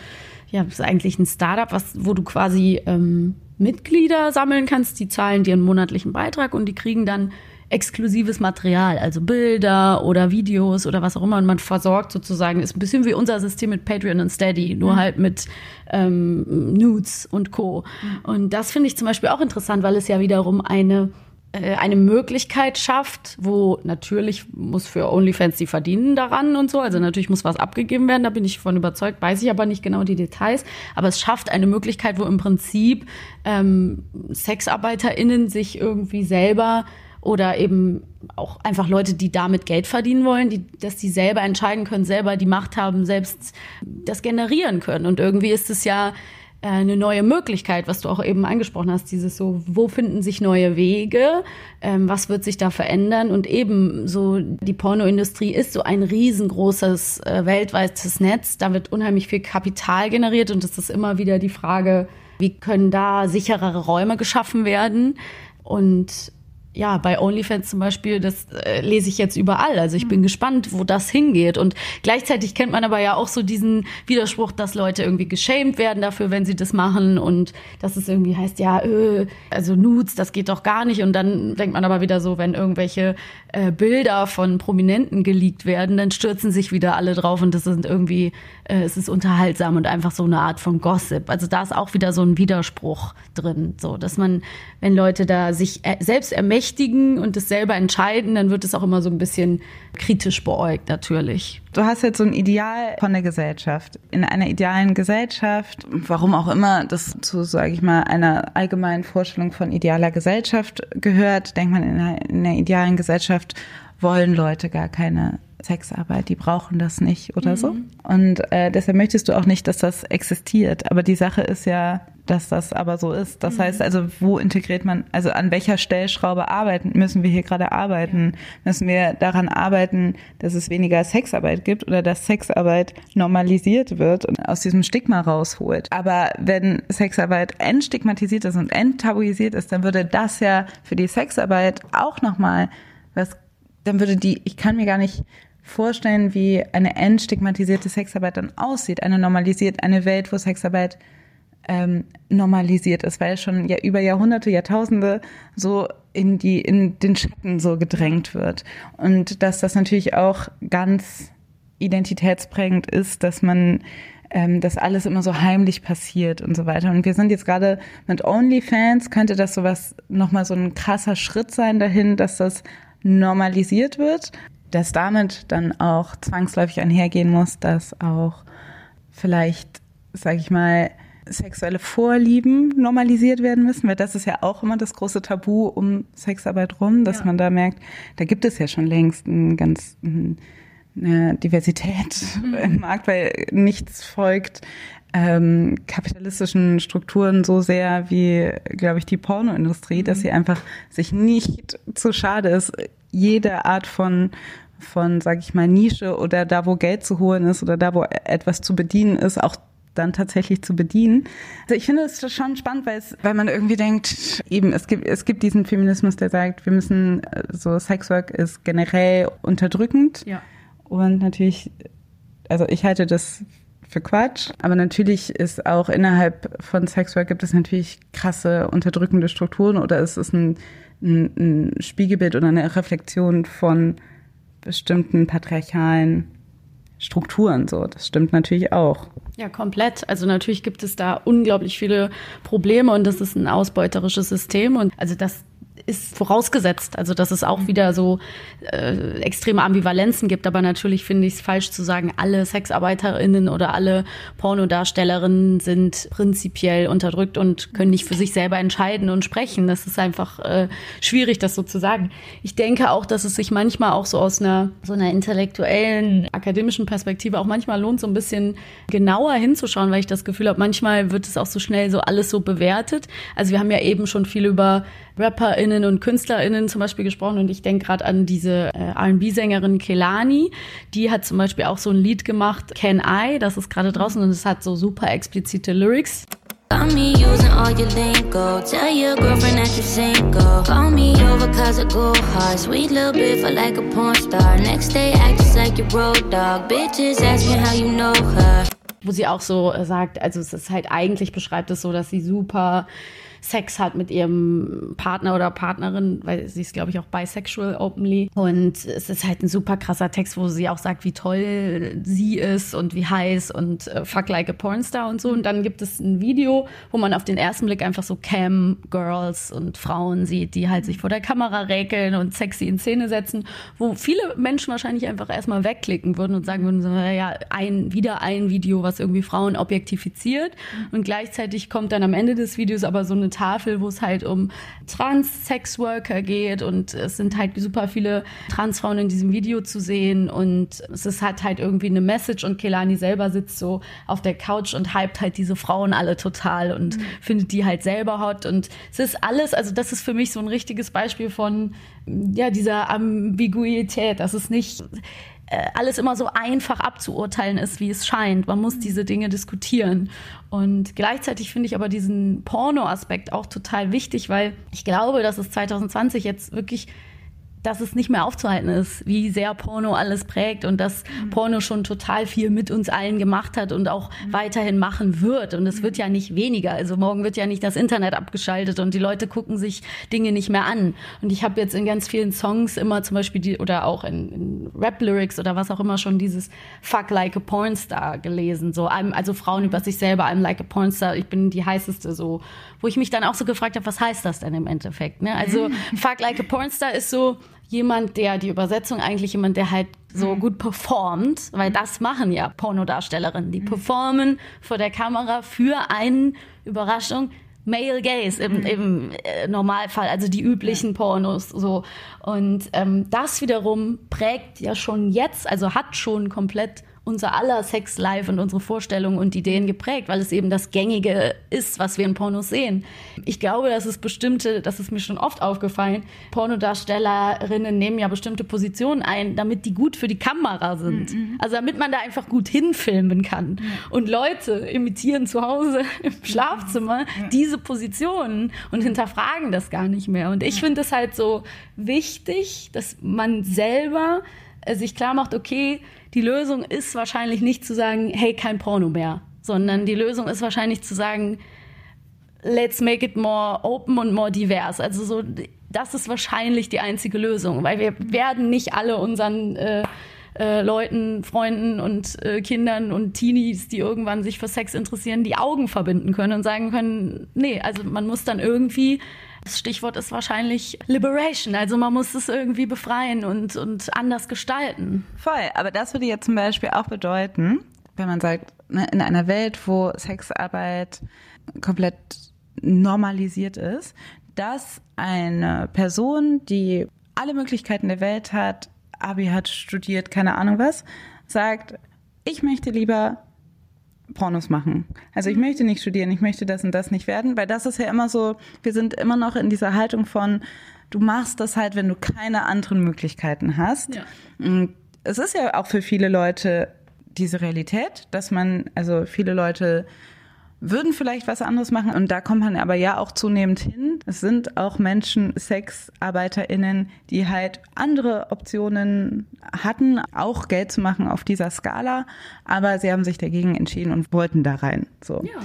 [SPEAKER 1] ja, das ist eigentlich ein Startup, was, wo du quasi ähm, Mitglieder sammeln kannst, die zahlen dir einen monatlichen Beitrag und die kriegen dann exklusives Material, also Bilder oder Videos oder was auch immer. Und man versorgt sozusagen, ist ein bisschen wie unser System mit Patreon und Steady, nur mhm. halt mit ähm, Nudes und Co. Mhm. Und das finde ich zum Beispiel auch interessant, weil es ja wiederum eine eine Möglichkeit schafft, wo natürlich muss für OnlyFans die verdienen daran und so, also natürlich muss was abgegeben werden, da bin ich von überzeugt, weiß ich aber nicht genau die Details, aber es schafft eine Möglichkeit, wo im Prinzip ähm, SexarbeiterInnen sich irgendwie selber oder eben auch einfach Leute, die damit Geld verdienen wollen, die, dass die selber entscheiden können, selber die Macht haben, selbst das generieren können. Und irgendwie ist es ja äh, eine neue Möglichkeit, was du auch eben angesprochen hast, dieses so, wo finden sich neue Wege, ähm, was wird sich da verändern? Und eben so, die Pornoindustrie ist so ein riesengroßes äh, weltweites Netz, da wird unheimlich viel Kapital generiert und es ist immer wieder die Frage, wie können da sicherere Räume geschaffen werden? Und ja, bei OnlyFans zum Beispiel, das äh, lese ich jetzt überall. Also ich bin mhm. gespannt, wo das hingeht. Und gleichzeitig kennt man aber ja auch so diesen Widerspruch, dass Leute irgendwie geschämt werden dafür, wenn sie das machen und dass es irgendwie heißt, ja, öh, also Nudes, das geht doch gar nicht. Und dann denkt man aber wieder so, wenn irgendwelche äh, Bilder von Prominenten geleakt werden, dann stürzen sich wieder alle drauf und das sind irgendwie, äh, es ist unterhaltsam und einfach so eine Art von Gossip. Also da ist auch wieder so ein Widerspruch drin, so dass man, wenn Leute da sich äh, selbst ermächtigen, berechtigen und es selber entscheiden, dann wird es auch immer so ein bisschen kritisch beäugt natürlich.
[SPEAKER 2] Du hast jetzt so ein Ideal von der Gesellschaft. In einer idealen Gesellschaft, warum auch immer das zu, sage ich mal, einer allgemeinen Vorstellung von idealer Gesellschaft gehört, denkt man, in einer, in einer idealen Gesellschaft wollen Leute gar keine Sexarbeit, die brauchen das nicht oder mhm. so. Und äh, deshalb möchtest du auch nicht, dass das existiert. Aber die Sache ist ja, dass das aber so ist. Das mhm. heißt also, wo integriert man, also an welcher Stellschraube arbeiten, müssen wir hier gerade arbeiten? Müssen wir daran arbeiten, dass es weniger Sexarbeit gibt oder dass Sexarbeit normalisiert wird und aus diesem Stigma rausholt? Aber wenn Sexarbeit entstigmatisiert ist und enttabuisiert ist, dann würde das ja für die Sexarbeit auch nochmal was, dann würde die, ich kann mir gar nicht vorstellen, wie eine entstigmatisierte Sexarbeit dann aussieht, eine normalisiert, eine Welt, wo Sexarbeit ähm, normalisiert ist, weil schon ja über Jahrhunderte, Jahrtausende so in die in den Schatten so gedrängt wird und dass das natürlich auch ganz identitätsprägend ist, dass man ähm, dass alles immer so heimlich passiert und so weiter. Und wir sind jetzt gerade mit OnlyFans, könnte das sowas nochmal so ein krasser Schritt sein dahin, dass das normalisiert wird, dass damit dann auch zwangsläufig einhergehen muss, dass auch vielleicht, sag ich mal, sexuelle Vorlieben normalisiert werden müssen, weil das ist ja auch immer das große Tabu um Sexarbeit rum, dass ja. man da merkt, da gibt es ja schon längst ein ganz eine Diversität mhm. im Markt, weil nichts folgt ähm, kapitalistischen Strukturen so sehr wie, glaube ich, die Pornoindustrie, mhm. dass sie einfach sich nicht zu schade ist, jede Art von von, sag ich mal, Nische oder da, wo Geld zu holen ist oder da, wo etwas zu bedienen ist, auch dann tatsächlich zu bedienen. Also ich finde es schon spannend, weil es, weil man irgendwie denkt, eben, es gibt, es gibt diesen Feminismus, der sagt, wir müssen, äh, so Sexwork ist generell unterdrückend. Ja. Und natürlich, also ich halte das für Quatsch. Aber natürlich ist auch innerhalb von Sexwork gibt es natürlich krasse unterdrückende Strukturen oder es ist ein, ein, ein Spiegelbild oder eine Reflexion von bestimmten patriarchalen Strukturen. So, das stimmt natürlich auch.
[SPEAKER 1] Ja, komplett. Also natürlich gibt es da unglaublich viele Probleme und das ist ein ausbeuterisches System und also das ist vorausgesetzt, also dass es auch wieder so äh, extreme Ambivalenzen gibt. Aber natürlich finde ich es falsch zu sagen, alle SexarbeiterInnen oder alle Pornodarstellerinnen sind prinzipiell unterdrückt und können nicht für sich selber entscheiden und sprechen. Das ist einfach äh, schwierig, das so zu sagen. Ich denke auch, dass es sich manchmal auch so aus einer so einer intellektuellen, akademischen Perspektive auch manchmal lohnt, so ein bisschen genauer hinzuschauen, weil ich das Gefühl habe, manchmal wird es auch so schnell so alles so bewertet. Also wir haben ja eben schon viel über RapperInnen und KünstlerInnen zum Beispiel gesprochen und ich denke gerade an diese äh, R&B-Sängerin Kelani, die hat zum Beispiel auch so ein Lied gemacht, Can I, das ist gerade draußen und es hat so super explizite Lyrics. Got me using all your lingo. Tell your girlfriend that you're single. Call me over cause I go hard. Sweet little bit for like a porn star. Next day act just like your road dog. Bitches ask me how you know her. wo sie auch so äh, sagt, also es ist halt eigentlich beschreibt es so, dass sie super Sex hat mit ihrem Partner oder Partnerin, weil sie ist, glaube ich, auch bisexual openly. Und es ist halt ein super krasser Text, wo sie auch sagt, wie toll sie ist und wie heiß und äh, fuck like a Pornstar und so. Und dann gibt es ein Video, wo man auf den ersten Blick einfach so Cam-Girls und Frauen sieht, die halt sich vor der Kamera räkeln und sexy in Szene setzen, wo viele Menschen wahrscheinlich einfach erstmal wegklicken würden und sagen würden, so, ja, ein, wieder ein Video, was irgendwie Frauen objektifiziert. Und gleichzeitig kommt dann am Ende des Videos aber so eine Tafel, wo es halt um Trans-Sex-Worker geht und es sind halt super viele Transfrauen in diesem Video zu sehen und es ist halt halt irgendwie eine Message und Kelani selber sitzt so auf der Couch und hypt halt diese Frauen alle total und mhm. findet die halt selber hot und es ist alles, also das ist für mich so ein richtiges Beispiel von ja, dieser Ambiguität, dass es nicht alles immer so einfach abzuurteilen ist, wie es scheint. Man muss diese Dinge diskutieren. Und gleichzeitig finde ich aber diesen Porno-Aspekt auch total wichtig, weil ich glaube, dass es 2020 jetzt wirklich dass es nicht mehr aufzuhalten ist, wie sehr Porno alles prägt und dass mhm. Porno schon total viel mit uns allen gemacht hat und auch mhm. weiterhin machen wird. Und es wird ja nicht weniger. Also morgen wird ja nicht das Internet abgeschaltet und die Leute gucken sich Dinge nicht mehr an. Und ich habe jetzt in ganz vielen Songs immer zum Beispiel die, oder auch in, in Rap-Lyrics oder was auch immer schon dieses Fuck like a Pornstar gelesen. So, also Frauen über sich selber, I'm like a Pornstar, ich bin die heißeste so. Wo ich mich dann auch so gefragt habe, was heißt das denn im Endeffekt? Ne? Also Fuck like a Pornstar ist so, jemand, der die Übersetzung eigentlich jemand, der halt so mhm. gut performt, weil das machen ja Pornodarstellerinnen, die mhm. performen vor der Kamera für einen Überraschung Male Gaze im, mhm. im äh, Normalfall, also die üblichen Pornos so. Und ähm, das wiederum prägt ja schon jetzt, also hat schon komplett unser aller Sex-Life und unsere Vorstellungen und Ideen geprägt, weil es eben das Gängige ist, was wir in Pornos sehen. Ich glaube, dass es bestimmte, das ist mir schon oft aufgefallen, Pornodarstellerinnen nehmen ja bestimmte Positionen ein, damit die gut für die Kamera sind. Mhm. Also damit man da einfach gut hinfilmen kann. Mhm. Und Leute imitieren zu Hause im Schlafzimmer mhm. diese Positionen und hinterfragen das gar nicht mehr. Und ich finde es halt so wichtig, dass man selber sich klar macht, okay, die Lösung ist wahrscheinlich nicht zu sagen, hey, kein Porno mehr, sondern die Lösung ist wahrscheinlich zu sagen, let's make it more open und more divers. Also so, das ist wahrscheinlich die einzige Lösung, weil wir werden nicht alle unseren äh, äh, Leuten, Freunden und äh, Kindern und Teenies, die irgendwann sich für Sex interessieren, die Augen verbinden können und sagen können, nee, also man muss dann irgendwie das Stichwort ist wahrscheinlich Liberation. Also man muss es irgendwie befreien und, und anders gestalten.
[SPEAKER 2] Voll. Aber das würde jetzt zum Beispiel auch bedeuten, wenn man sagt, ne, in einer Welt, wo Sexarbeit komplett normalisiert ist, dass eine Person, die alle Möglichkeiten der Welt hat, Abi hat studiert, keine Ahnung was, sagt, ich möchte lieber Pornos machen. Also ich mhm. möchte nicht studieren, ich möchte das und das nicht werden, weil das ist ja immer so, wir sind immer noch in dieser Haltung von, du machst das halt, wenn du keine anderen Möglichkeiten hast. Ja. Es ist ja auch für viele Leute diese Realität, dass man, also viele Leute würden vielleicht was anderes machen. Und da kommt man aber ja auch zunehmend hin. Es sind auch Menschen, SexarbeiterInnen, die halt andere Optionen hatten, auch Geld zu machen auf dieser Skala. Aber sie haben sich dagegen entschieden und wollten da rein. So. Ja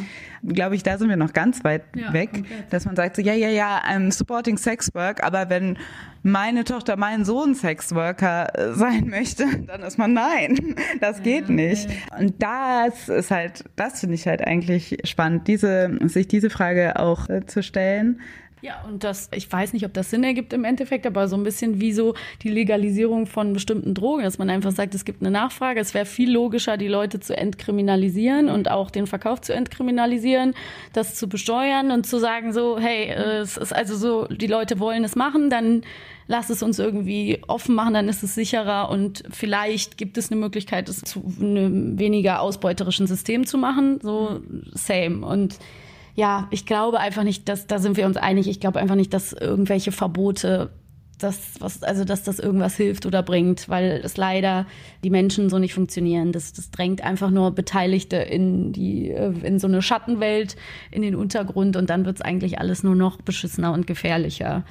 [SPEAKER 2] glaube ich, da sind wir noch ganz weit ja, weg, komplett. dass man sagt so, ja, ja, ja, I'm supporting sex work, aber wenn meine Tochter, mein Sohn Sexworker äh, sein möchte, dann ist man nein, das geht ja, nicht. Ja. Und das ist halt, das finde ich halt eigentlich spannend, diese, sich diese Frage auch äh, zu stellen.
[SPEAKER 1] Ja, und das, ich weiß nicht, ob das Sinn ergibt im Endeffekt, aber so ein bisschen wie so die Legalisierung von bestimmten Drogen, dass man einfach sagt, es gibt eine Nachfrage. Es wäre viel logischer, die Leute zu entkriminalisieren und auch den Verkauf zu entkriminalisieren, das zu besteuern und zu sagen so, hey, es ist also so, die Leute wollen es machen, dann lass es uns irgendwie offen machen, dann ist es sicherer und vielleicht gibt es eine Möglichkeit, es zu einem weniger ausbeuterischen System zu machen. So same. Und ja, ich glaube einfach nicht, dass, da sind wir uns einig, ich glaube einfach nicht, dass irgendwelche Verbote dass, was, also, dass das irgendwas hilft oder bringt, weil es leider die Menschen so nicht funktionieren. Das, das drängt einfach nur Beteiligte in die, äh, in so eine Schattenwelt, in den Untergrund und dann wird es eigentlich alles nur noch beschissener und gefährlicher.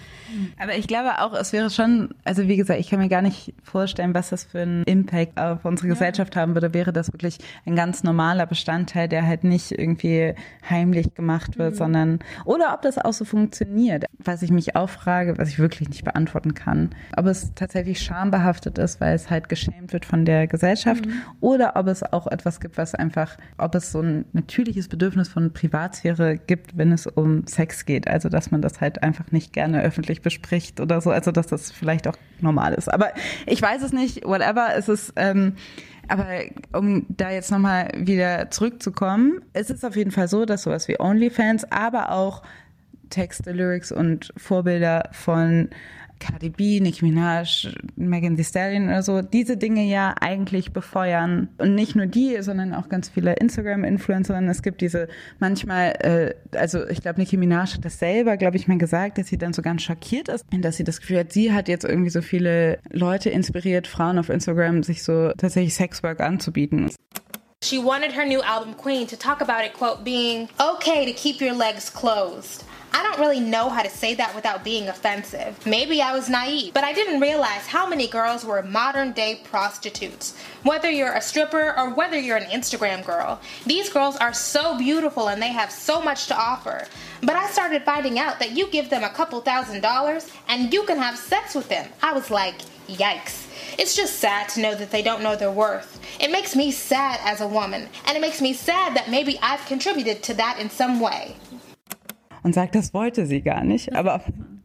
[SPEAKER 2] Aber ich glaube auch, es wäre schon, also wie gesagt, ich kann mir gar nicht vorstellen, was das für einen Impact auf unsere Gesellschaft haben würde. Wäre das wirklich ein ganz normaler Bestandteil, der halt nicht irgendwie heimlich gemacht wird, mhm. sondern, oder ob das auch so funktioniert. Was ich mich auch frage, was ich wirklich nicht beantworten kann, ob es tatsächlich schambehaftet ist, weil es halt geschämt wird von der Gesellschaft, mhm. oder ob es auch etwas gibt, was einfach, ob es so ein natürliches Bedürfnis von Privatsphäre gibt, wenn es um Sex geht. Also, dass man das halt einfach nicht gerne öffentlich bespricht oder so. Also, dass das vielleicht auch normal ist. Aber ich weiß es nicht, whatever. Es ist, ähm, aber um da jetzt nochmal wieder zurückzukommen, es ist auf jeden Fall so, dass sowas wie OnlyFans, aber auch Texte, Lyrics und Vorbilder von Cardi B, Nicki Minaj, Megan Thee Stallion oder so, diese Dinge ja eigentlich befeuern. Und nicht nur die, sondern auch ganz viele Instagram-Influencerinnen. Es gibt diese manchmal, äh, also ich glaube, Nicki Minaj hat das selber, glaube ich, mal gesagt, dass sie dann so ganz schockiert ist, dass sie das Gefühl hat, sie hat jetzt irgendwie so viele Leute inspiriert, Frauen auf Instagram, sich so tatsächlich Sexwork anzubieten.
[SPEAKER 7] She wanted her new album Queen to talk about it, quote, being okay to keep your legs closed. I don't really know how to say that without being offensive. Maybe I was naive, but I didn't realize how many girls were modern day prostitutes. Whether you're a stripper or whether you're an Instagram girl, these girls are so beautiful and they have so much to offer. But I started finding out that you give them a couple thousand dollars and you can have sex with them. I was like, yikes. It's just sad to know that they don't know their worth. It makes me sad as a woman, and it makes me sad that maybe I've contributed to that in some way.
[SPEAKER 2] Und sagt, das wollte sie gar nicht. Aber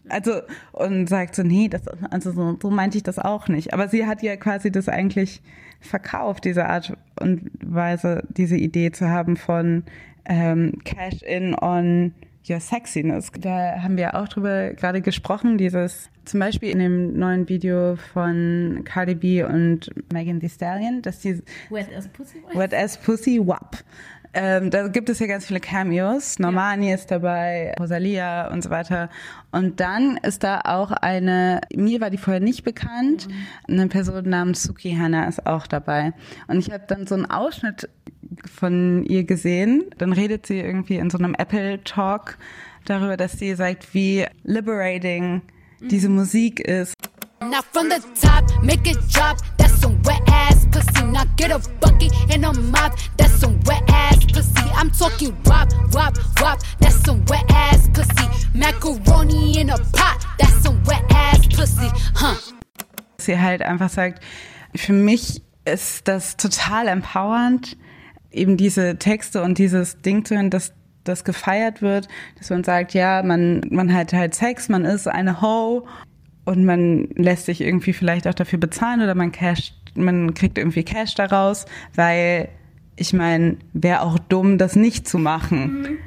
[SPEAKER 2] also und sagt so, nee, das, also so, so meinte ich das auch nicht. Aber sie hat ja quasi das eigentlich verkauft, diese Art und Weise, diese Idee zu haben von ähm, Cash in on your sexiness. Da haben wir auch drüber gerade gesprochen, dieses zum Beispiel in dem neuen Video von Cardi B und Megan Thee Stallion, dass die
[SPEAKER 1] Wet as Pussy
[SPEAKER 2] Wet as Pussy Wap ähm, da gibt es ja ganz viele Cameos. Normani ja. ist dabei, Rosalia und so weiter. Und dann ist da auch eine, mir war die vorher nicht bekannt, mhm. eine Person namens Suki Hana ist auch dabei. Und ich habe dann so einen Ausschnitt von ihr gesehen. Dann redet sie irgendwie in so einem Apple Talk darüber, dass sie sagt, wie liberating mhm. diese Musik ist. Now from the top, make it drop. That's some wet ass pussy. Now get a bucket and a mop. That's some wet ass pussy. I'm talking wop, wop, wop. That's some wet ass pussy. Macaroni in a pot. That's some wet ass pussy. Huh. Sie halt einfach sagt, für mich ist das total empowernd, eben diese Texte und dieses Ding zu hören, dass das gefeiert wird, dass man sagt, ja, man, man hat halt Sex, man ist eine Ho und man lässt sich irgendwie vielleicht auch dafür bezahlen oder man cash, man kriegt irgendwie Cash daraus, weil ich meine, wäre auch dumm, das nicht zu machen.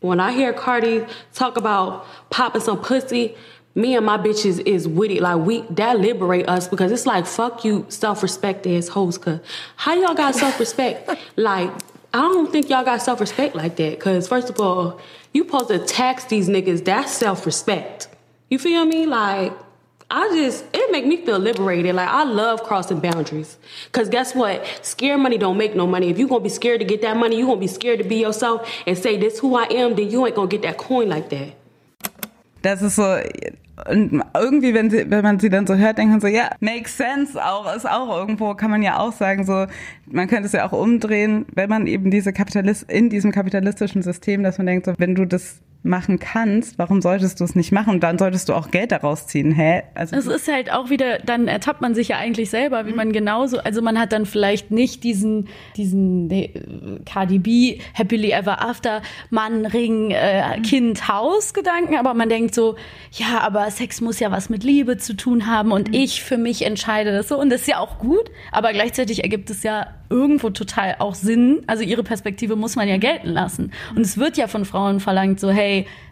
[SPEAKER 8] When I hear Cardi talk about popping some pussy, me and my bitches is with it. Like we that liberate us because it's like fuck you, self-respect as hoes. Cause how y'all got self-respect? like I don't think y'all got self-respect like that. Cause first of all, you supposed to tax these niggas. That's self-respect. You feel me? Like I just it make me feel liberated. Like I love crossing boundaries. Cause guess what? Scared money don't make no money. If you gonna be scared to get that money, you gonna be scared to be yourself and say this who I am, then you ain't gonna get that coin like that.
[SPEAKER 2] Das ist so und irgendwie, wenn sie, wenn man sie dann so hört, denkt man so, ja, makes sense auch, ist auch irgendwo, kann man ja auch sagen, so, man könnte es ja auch umdrehen, wenn man eben diese Kapitalist, in diesem kapitalistischen System, dass man denkt, so, wenn du das machen kannst, warum solltest du es nicht machen? Und dann solltest du auch Geld daraus ziehen. Hä?
[SPEAKER 1] Also es ist halt auch wieder, dann ertappt man sich ja eigentlich selber, wie man genauso, also man hat dann vielleicht nicht diesen, diesen nee, Cardi B, Happily Ever After, Mann, Ring, äh, Kind, Haus Gedanken, aber man denkt so, ja, aber Sex muss ja was mit Liebe zu tun haben und mhm. ich für mich entscheide das so und das ist ja auch gut, aber gleichzeitig ergibt es ja irgendwo total auch Sinn. Also ihre Perspektive muss man ja gelten lassen. Und es wird ja von Frauen verlangt, so, hey,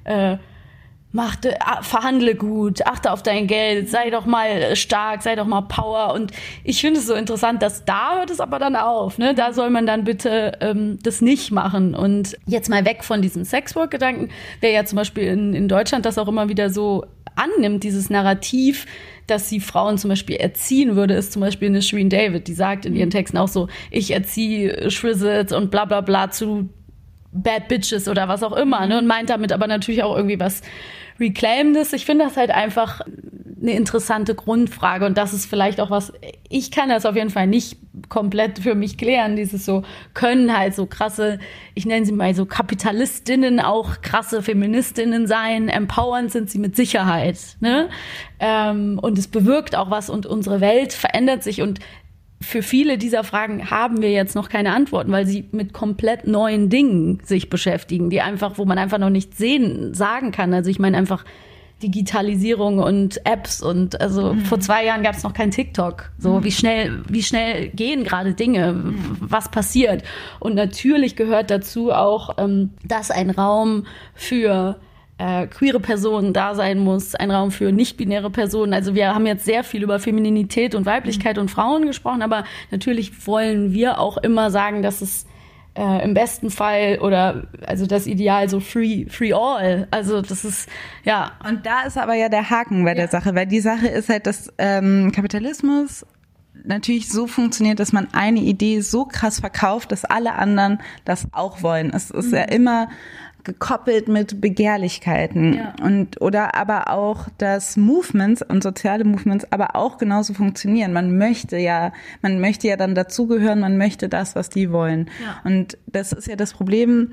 [SPEAKER 1] äh, mach, verhandle gut, achte auf dein Geld, sei doch mal stark, sei doch mal Power. Und ich finde es so interessant, dass da hört es aber dann auf. Ne? Da soll man dann bitte ähm, das nicht machen. Und jetzt mal weg von diesem Sexwork-Gedanken, wer ja zum Beispiel in, in Deutschland das auch immer wieder so annimmt, dieses Narrativ, dass sie Frauen zum Beispiel erziehen würde, ist zum Beispiel eine Shereen David, die sagt in ihren Texten auch so, ich erziehe Shrizzles und bla bla bla zu Bad Bitches oder was auch immer, ne? Und meint damit aber natürlich auch irgendwie was Reclaimendes. Ich finde das halt einfach eine interessante Grundfrage und das ist vielleicht auch was, ich kann das auf jeden Fall nicht komplett für mich klären, dieses so, können halt so krasse, ich nenne sie mal so Kapitalistinnen auch krasse Feministinnen sein, empowernd sind sie mit Sicherheit, ne? Ähm, und es bewirkt auch was und unsere Welt verändert sich und für viele dieser Fragen haben wir jetzt noch keine Antworten, weil sie mit komplett neuen Dingen sich beschäftigen, die einfach, wo man einfach noch nicht sehen, sagen kann. Also ich meine einfach Digitalisierung und Apps und also mhm. vor zwei Jahren gab es noch kein TikTok. So mhm. wie schnell, wie schnell gehen gerade Dinge, mhm. was passiert. Und natürlich gehört dazu auch, ähm, dass ein Raum für äh, queere Personen da sein muss, ein Raum für nicht-binäre Personen. Also wir haben jetzt sehr viel über Femininität und Weiblichkeit mhm. und Frauen gesprochen, aber natürlich wollen wir auch immer sagen, dass es äh, im besten Fall oder also das Ideal so free free all. Also das ist ja.
[SPEAKER 2] Und da ist aber ja der Haken bei ja. der Sache, weil die Sache ist halt, dass ähm, Kapitalismus natürlich so funktioniert, dass man eine Idee so krass verkauft, dass alle anderen das auch wollen. Es ist mhm. ja immer gekoppelt mit Begehrlichkeiten ja. und oder aber auch, dass Movements und soziale Movements aber auch genauso funktionieren. Man möchte ja, man möchte ja dann dazugehören, man möchte das, was die wollen. Ja. Und das ist ja das Problem,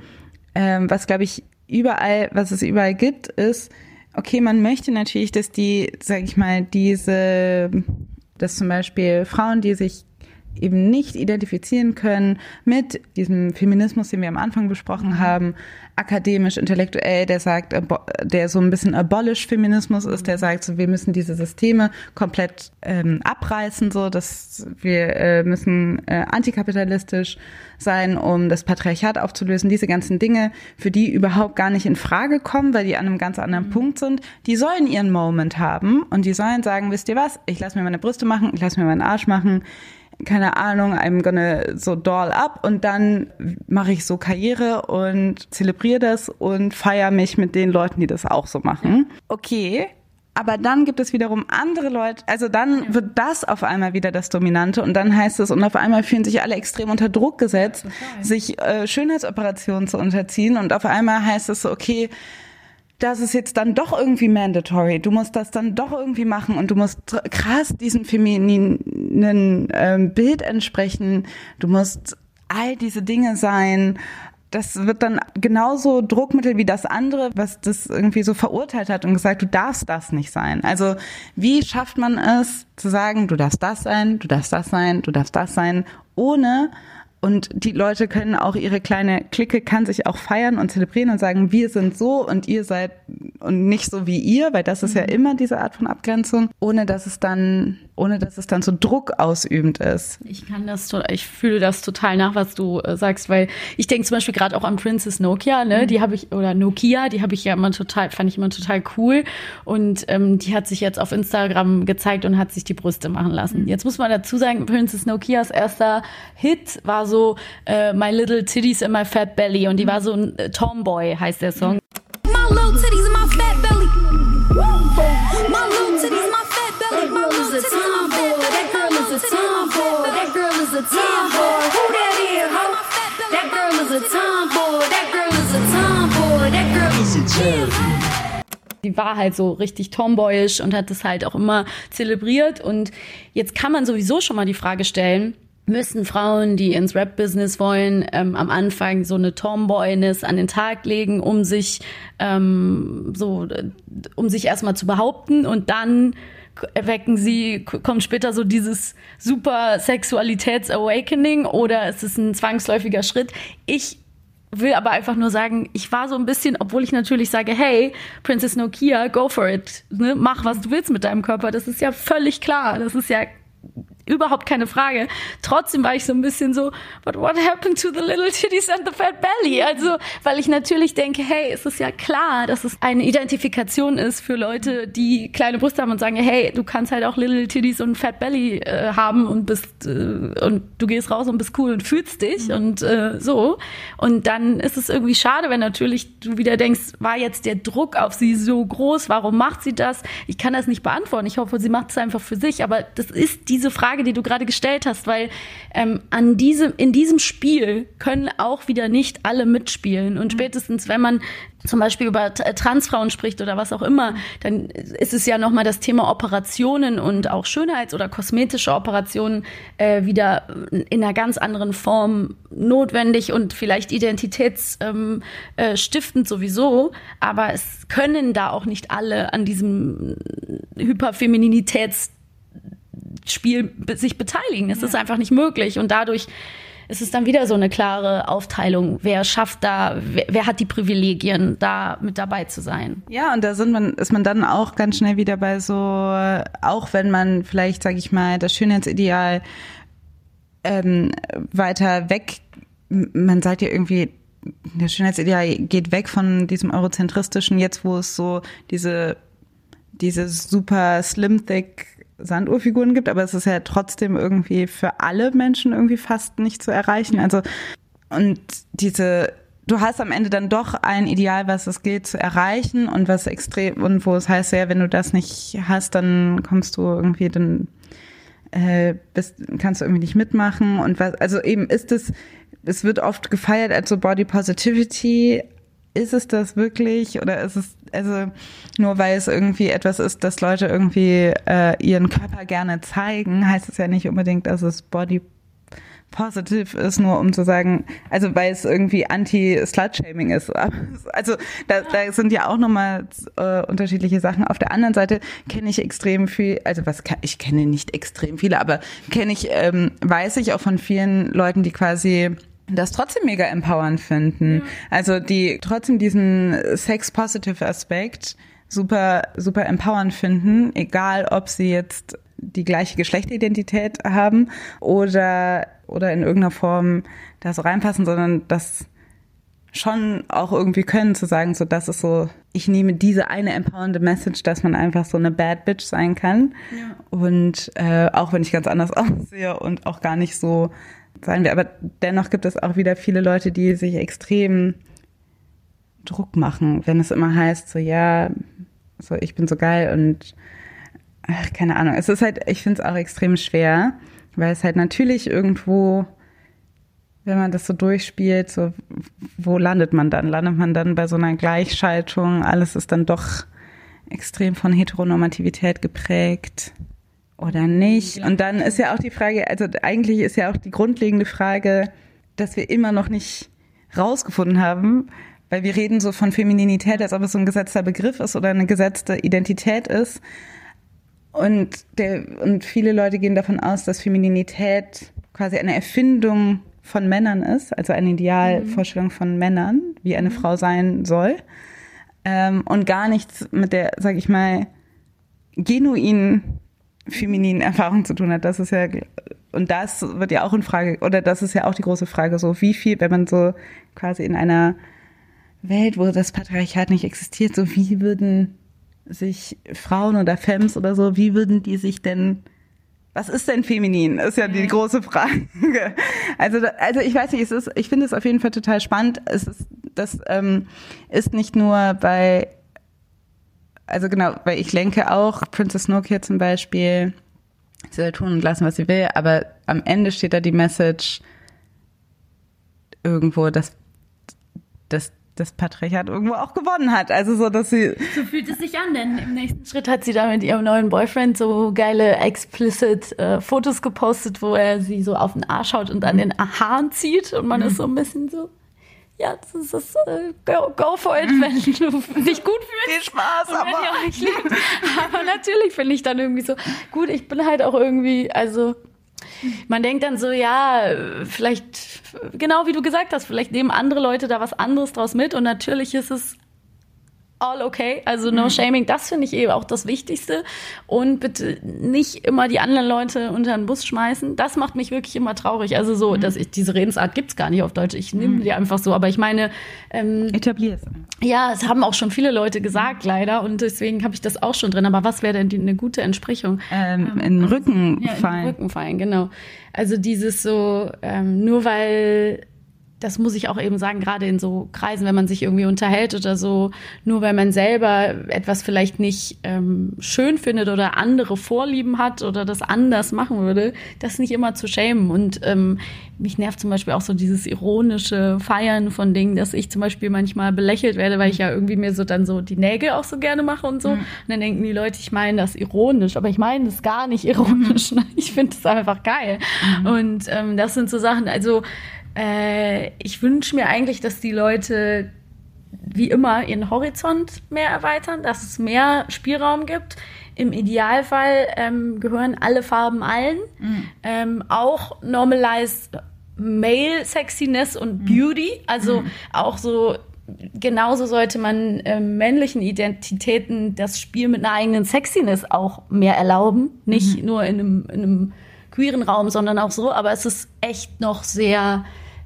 [SPEAKER 2] ähm, was glaube ich überall, was es überall gibt, ist, okay, man möchte natürlich, dass die, sag ich mal, diese, dass zum Beispiel Frauen, die sich eben nicht identifizieren können mit diesem Feminismus, den wir am Anfang besprochen haben, akademisch, intellektuell, der sagt, der so ein bisschen abolish Feminismus ist, der sagt, so, wir müssen diese Systeme komplett ähm, abreißen, so, dass wir äh, müssen äh, antikapitalistisch sein, um das Patriarchat aufzulösen. Diese ganzen Dinge, für die überhaupt gar nicht in Frage kommen, weil die an einem ganz anderen mhm. Punkt sind, die sollen ihren Moment haben und die sollen sagen, wisst ihr was, ich lasse mir meine Brüste machen, ich lasse mir meinen Arsch machen, keine Ahnung, I'm gonna so doll up und dann mache ich so Karriere und zelebriere das und feiere mich mit den Leuten, die das auch so machen. Okay. Aber dann gibt es wiederum andere Leute, also dann wird das auf einmal wieder das Dominante und dann heißt es, und auf einmal fühlen sich alle extrem unter Druck gesetzt, sich äh, Schönheitsoperationen zu unterziehen und auf einmal heißt es so, okay, das ist jetzt dann doch irgendwie mandatory. Du musst das dann doch irgendwie machen und du musst krass diesem femininen ähm, Bild entsprechen. Du musst all diese Dinge sein. Das wird dann genauso Druckmittel wie das andere, was das irgendwie so verurteilt hat und gesagt, du darfst das nicht sein. Also wie schafft man es zu sagen, du darfst das sein, du darfst das sein, du darfst das sein, ohne und die Leute können auch ihre kleine Clique kann sich auch feiern und zelebrieren und sagen, wir sind so und ihr seid und nicht so wie ihr, weil das ist ja mhm. immer diese Art von Abgrenzung, ohne dass es dann, ohne dass es dann so Druck ausübend ist.
[SPEAKER 1] Ich kann das, ich fühle das total nach, was du äh, sagst, weil ich denke zum Beispiel gerade auch an Princess Nokia, ne, mhm. die habe ich oder Nokia, die habe ich ja immer total, fand ich immer total cool und ähm, die hat sich jetzt auf Instagram gezeigt und hat sich die Brüste machen lassen. Mhm. Jetzt muss man dazu sagen, Princess Nokias erster Hit war so äh, My Little Titties in My Fat Belly und die war so ein äh, Tomboy, heißt der Song. My little titties in my fat belly. My little titties in my fat belly. My little titties a tomboy. That girl is a tomboy. Who that is, ho? That girl is a tomboy. That girl is a tomboy. That girl is a tomboy. Die war halt so richtig tomboyisch und hat das halt auch immer zelebriert. Und jetzt kann man sowieso schon mal die Frage stellen, müssen Frauen, die ins Rap-Business wollen, ähm, am Anfang so eine Tomboyness an den Tag legen, um sich ähm, so, um sich erstmal zu behaupten und dann wecken sie, kommt später so dieses super Sexualitäts-Awakening oder ist es ein zwangsläufiger Schritt? Ich will aber einfach nur sagen, ich war so ein bisschen, obwohl ich natürlich sage, hey, Princess Nokia, go for it, ne? mach was du willst mit deinem Körper. Das ist ja völlig klar. Das ist ja überhaupt keine Frage. Trotzdem war ich so ein bisschen so, but what happened to the little titties and the fat belly? Also, weil ich natürlich denke, hey, es ist ja klar, dass es eine Identifikation ist für Leute, die kleine Brüste haben und sagen, hey, du kannst halt auch little titties und fat belly äh, haben und bist äh, und du gehst raus und bist cool und fühlst dich mhm. und äh, so. Und dann ist es irgendwie schade, wenn natürlich du wieder denkst, war jetzt der Druck auf sie so groß? Warum macht sie das? Ich kann das nicht beantworten. Ich hoffe, sie macht es einfach für sich. Aber das ist diese Frage, die du gerade gestellt hast, weil ähm, an diesem, in diesem Spiel können auch wieder nicht alle mitspielen. Und mhm. spätestens, wenn man zum Beispiel über Transfrauen spricht oder was auch immer, dann ist es ja nochmal das Thema Operationen und auch Schönheits- oder kosmetische Operationen äh, wieder in einer ganz anderen Form notwendig und vielleicht identitätsstiftend ähm, äh, sowieso. Aber es können da auch nicht alle an diesem Hyperfemininitäts Spiel sich beteiligen. Es ja. ist einfach nicht möglich und dadurch ist es dann wieder so eine klare Aufteilung. Wer schafft da, wer, wer, hat die Privilegien, da mit dabei zu sein?
[SPEAKER 2] Ja, und da sind man, ist man dann auch ganz schnell wieder bei so, auch wenn man vielleicht, sage ich mal, das Schönheitsideal ähm, weiter weg, man sagt ja irgendwie, das Schönheitsideal geht weg von diesem eurozentristischen, jetzt wo es so diese diese super slim thick Sanduhrfiguren gibt, aber es ist ja trotzdem irgendwie für alle Menschen irgendwie fast nicht zu erreichen. Also und diese du hast am Ende dann doch ein Ideal, was es gilt zu erreichen und was extrem und wo es heißt ja, wenn du das nicht hast, dann kommst du irgendwie dann äh, bist, kannst du irgendwie nicht mitmachen und was also eben ist es es wird oft gefeiert als so Body Positivity ist es das wirklich oder ist es also nur weil es irgendwie etwas ist, dass Leute irgendwie äh, ihren Körper gerne zeigen, heißt es ja nicht unbedingt, dass es Body positive ist, nur um zu sagen, also weil es irgendwie anti-Slut-Shaming ist. Also da, da sind ja auch nochmal äh, unterschiedliche Sachen. Auf der anderen Seite kenne ich extrem viel, also was ich kenne nicht extrem viele, aber kenne ich, ähm, weiß ich auch von vielen Leuten, die quasi das trotzdem mega empowernd finden. Ja. Also die trotzdem diesen sex-positive Aspekt super, super empowernd finden, egal ob sie jetzt die gleiche Geschlechteridentität haben oder, oder in irgendeiner Form da so reinpassen, sondern das schon auch irgendwie können, zu sagen, so das ist so, ich nehme diese eine empowernde Message, dass man einfach so eine Bad Bitch sein kann. Ja. Und äh, auch wenn ich ganz anders aussehe und auch gar nicht so sein wir. Aber dennoch gibt es auch wieder viele Leute, die sich extrem Druck machen, wenn es immer heißt, so ja, so ich bin so geil und ach, keine Ahnung. Es ist halt, ich finde es auch extrem schwer, weil es halt natürlich irgendwo, wenn man das so durchspielt, so wo landet man dann? Landet man dann bei so einer Gleichschaltung? Alles ist dann doch extrem von Heteronormativität geprägt oder nicht. Und dann ist ja auch die Frage, also eigentlich ist ja auch die grundlegende Frage, dass wir immer noch nicht rausgefunden haben, weil wir reden so von Femininität, als ob es so ein gesetzter Begriff ist oder eine gesetzte Identität ist. Und, der, und viele Leute gehen davon aus, dass Femininität quasi eine Erfindung von Männern ist, also eine Idealvorstellung mhm. von Männern, wie eine mhm. Frau sein soll. Ähm, und gar nichts mit der, sag ich mal, genuinen femininen Erfahrungen zu tun hat. Das ist ja, und das wird ja auch in Frage, oder das ist ja auch die große Frage, so wie viel, wenn man so quasi in einer Welt, wo das Patriarchat nicht existiert, so wie würden sich Frauen oder Femmes oder so, wie würden die sich denn was ist denn feminin? Ist ja die große Frage. Also, also ich weiß nicht, es ist, ich finde es auf jeden Fall total spannend. Es ist, das ähm, ist nicht nur bei also genau, weil ich lenke auch, Princess Nokia zum Beispiel, sie soll tun und lassen, was sie will, aber am Ende steht da die Message irgendwo, dass, dass das Patriarchat irgendwo auch gewonnen hat. Also so, dass sie.
[SPEAKER 1] So fühlt es sich an, denn im nächsten Schritt hat sie da mit ihrem neuen Boyfriend so geile explicit äh, Fotos gepostet, wo er sie so auf den Arsch schaut und an den Haaren zieht und man mhm. ist so ein bisschen so ja, das ist, äh, go, go for it, wenn du dich gut fühlst.
[SPEAKER 2] Viel Spaß,
[SPEAKER 1] aber. Liebt. aber natürlich finde ich dann irgendwie so, gut, ich bin halt auch irgendwie, also man denkt dann so, ja, vielleicht, genau wie du gesagt hast, vielleicht nehmen andere Leute da was anderes draus mit und natürlich ist es all okay. Also no shaming, das finde ich eben auch das Wichtigste. Und bitte nicht immer die anderen Leute unter den Bus schmeißen. Das macht mich wirklich immer traurig. Also so, dass ich diese Redensart gibt's gar nicht auf Deutsch. Ich nehme die einfach so. Aber ich meine, ähm,
[SPEAKER 2] Etablier es.
[SPEAKER 1] ja, es haben auch schon viele Leute gesagt, leider. Und deswegen habe ich das auch schon drin. Aber was wäre denn die, eine gute Entsprechung?
[SPEAKER 2] Ähm, in den Rücken
[SPEAKER 1] Ja, in den
[SPEAKER 2] fallen.
[SPEAKER 1] Rücken fallen, genau. Also dieses so, ähm, nur weil, das muss ich auch eben sagen, gerade in so Kreisen, wenn man sich irgendwie unterhält oder so, nur weil man selber etwas vielleicht nicht ähm, schön findet oder andere Vorlieben hat oder das anders machen würde, das nicht immer zu schämen. Und ähm, mich nervt zum Beispiel auch so dieses ironische Feiern von Dingen, dass ich zum Beispiel manchmal belächelt werde, weil ich ja irgendwie mir so dann so die Nägel auch so gerne mache und so. Und dann denken die Leute, ich meine das ironisch, aber ich meine das gar nicht ironisch. ne? Ich finde es einfach geil. Und ähm, das sind so Sachen, also äh, ich wünsche mir eigentlich, dass die Leute wie immer ihren Horizont mehr erweitern, dass es mehr Spielraum gibt. Im Idealfall ähm, gehören alle Farben allen. Ähm, auch normalized Male Sexiness und Beauty. Also auch so genauso sollte man ähm, männlichen Identitäten das Spiel mit einer eigenen Sexiness auch mehr erlauben. Nicht nur in einem, in einem queeren Raum, sondern auch so. Aber es ist echt noch sehr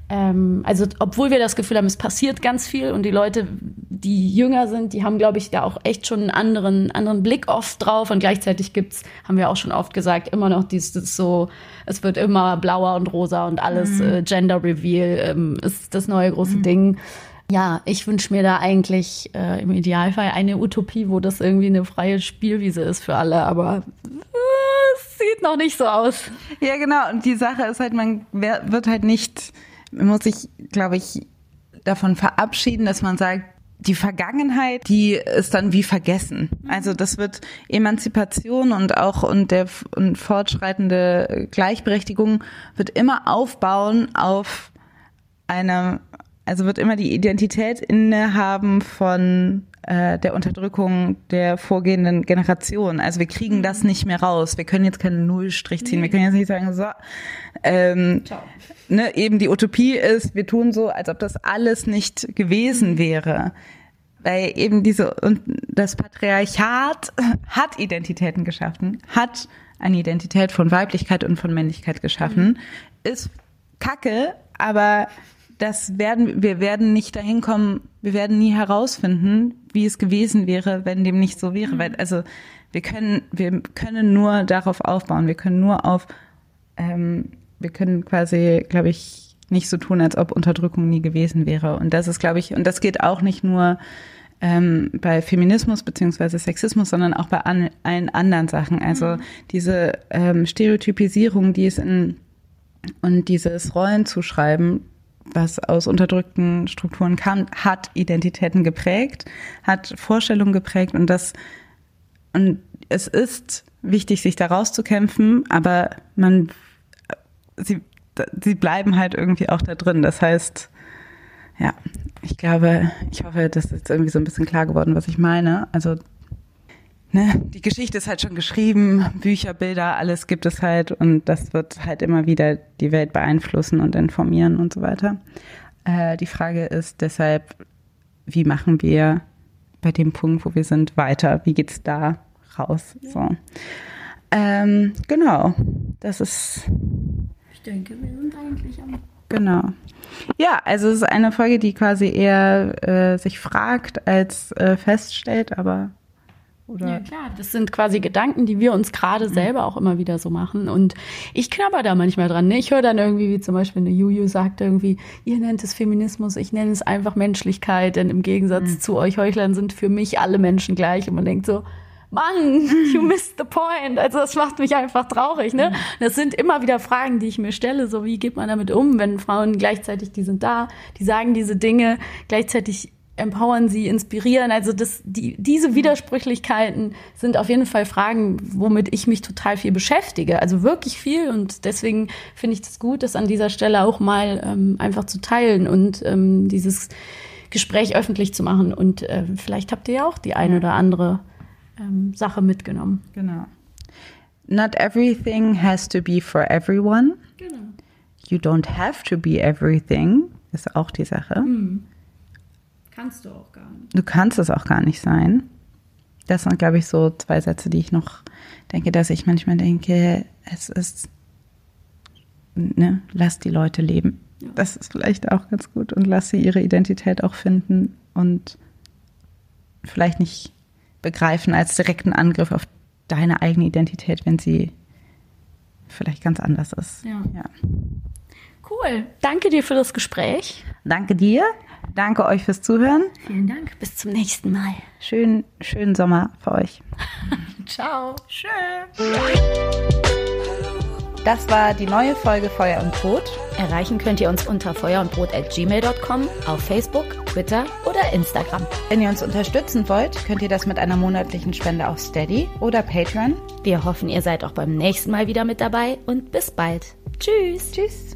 [SPEAKER 1] ähm, also obwohl wir das Gefühl haben, es passiert ganz viel und die Leute, die jünger sind, die haben, glaube ich, da auch echt schon einen anderen, anderen Blick oft drauf und gleichzeitig gibt's, haben wir auch schon oft gesagt, immer noch dieses so, es wird immer blauer und rosa und alles äh, Gender Reveal ähm, ist das neue große Ding. Ja, ich wünsche mir da eigentlich äh, im Idealfall eine Utopie, wo das irgendwie eine freie Spielwiese ist für alle, aber äh, es sieht noch nicht so aus.
[SPEAKER 2] Ja, genau. Und die Sache ist halt, man wird halt nicht, man muss sich, glaube ich, davon verabschieden, dass man sagt, die Vergangenheit, die ist dann wie vergessen. Also das wird Emanzipation und auch und der und fortschreitende Gleichberechtigung wird immer aufbauen auf eine, also wird immer die Identität innehaben von äh, der Unterdrückung der vorgehenden Generation. Also wir kriegen das nicht mehr raus. Wir können jetzt keinen Nullstrich ziehen. Wir können jetzt nicht sagen, so, ähm, ne, eben die Utopie ist, wir tun so, als ob das alles nicht gewesen wäre. Weil eben diese, und das Patriarchat hat Identitäten geschaffen, hat eine Identität von Weiblichkeit und von Männlichkeit geschaffen, ist kacke, aber das werden, wir werden nicht dahin kommen, wir werden nie herausfinden, wie es gewesen wäre, wenn dem nicht so wäre. Weil, also, wir können, wir können nur darauf aufbauen, wir können nur auf, ähm, wir können quasi, glaube ich, nicht so tun, als ob Unterdrückung nie gewesen wäre. Und das ist, glaube ich, und das geht auch nicht nur ähm, bei Feminismus beziehungsweise Sexismus, sondern auch bei an, allen anderen Sachen. Also diese ähm, Stereotypisierung, die es in und dieses Rollenzuschreiben, was aus unterdrückten Strukturen kam, hat Identitäten geprägt, hat Vorstellungen geprägt und das und es ist wichtig, sich da rauszukämpfen, aber man sie, sie bleiben halt irgendwie auch da drin. Das heißt, ja, ich glaube, ich hoffe, das ist irgendwie so ein bisschen klar geworden, was ich meine. Also ne, die Geschichte ist halt schon geschrieben, Bücher, Bilder, alles gibt es halt und das wird halt immer wieder die Welt beeinflussen und informieren und so weiter. Äh, die Frage ist deshalb, wie machen wir bei dem Punkt, wo wir sind, weiter? Wie geht's da raus? So. Ähm, genau, das ist
[SPEAKER 1] Ich denke, wir sind eigentlich am
[SPEAKER 2] Genau. Ja, also es ist eine Folge, die quasi eher äh, sich fragt als äh, feststellt, aber oder
[SPEAKER 1] Ja, klar. Das sind quasi Gedanken, die wir uns gerade selber auch immer wieder so machen. Und ich knabber da manchmal dran. Ne? Ich höre dann irgendwie, wie zum Beispiel eine Juju sagt irgendwie, ihr nennt es Feminismus, ich nenne es einfach Menschlichkeit, denn im Gegensatz zu euch Heuchlern sind für mich alle Menschen gleich. Und man denkt so, Mann, you missed the point. Also das macht mich einfach traurig. Ne? Das sind immer wieder Fragen, die ich mir stelle. So, wie geht man damit um, wenn Frauen gleichzeitig, die sind da, die sagen diese Dinge, gleichzeitig empowern sie, inspirieren. Also das, die, diese Widersprüchlichkeiten sind auf jeden Fall Fragen, womit ich mich total viel beschäftige. Also wirklich viel. Und deswegen finde ich das gut, das an dieser Stelle auch mal ähm, einfach zu teilen und ähm, dieses Gespräch öffentlich zu machen. Und äh, vielleicht habt ihr ja auch die eine oder andere ähm, Sache mitgenommen.
[SPEAKER 2] genau. Not everything has to be for everyone.
[SPEAKER 1] Genau.
[SPEAKER 2] You don't have to be everything, ist auch die Sache.
[SPEAKER 1] Kannst du auch gar nicht.
[SPEAKER 2] Du kannst es auch gar nicht sein. Das sind, glaube ich, so zwei Sätze, die ich noch denke, dass ich manchmal denke, es ist, ne, lass die Leute leben. Ja. Das ist vielleicht auch ganz gut und lass sie ihre Identität auch finden und vielleicht nicht begreifen als direkten Angriff auf deine eigene Identität, wenn sie vielleicht ganz anders ist.
[SPEAKER 1] Ja. ja. Cool. Danke dir für das Gespräch.
[SPEAKER 2] Danke dir. Danke euch fürs Zuhören.
[SPEAKER 1] Vielen Dank. Bis zum nächsten Mal.
[SPEAKER 2] Schönen, schönen Sommer für euch.
[SPEAKER 1] Ciao.
[SPEAKER 2] Schön.
[SPEAKER 3] Das war die neue Folge Feuer und Brot.
[SPEAKER 1] Erreichen könnt ihr uns unter feuerundbrot.gmail.com, auf Facebook, Twitter oder Instagram.
[SPEAKER 3] Wenn ihr uns unterstützen wollt, könnt ihr das mit einer monatlichen Spende auf Steady oder Patreon.
[SPEAKER 1] Wir hoffen, ihr seid auch beim nächsten Mal wieder mit dabei und bis bald. Tschüss.
[SPEAKER 3] Tschüss.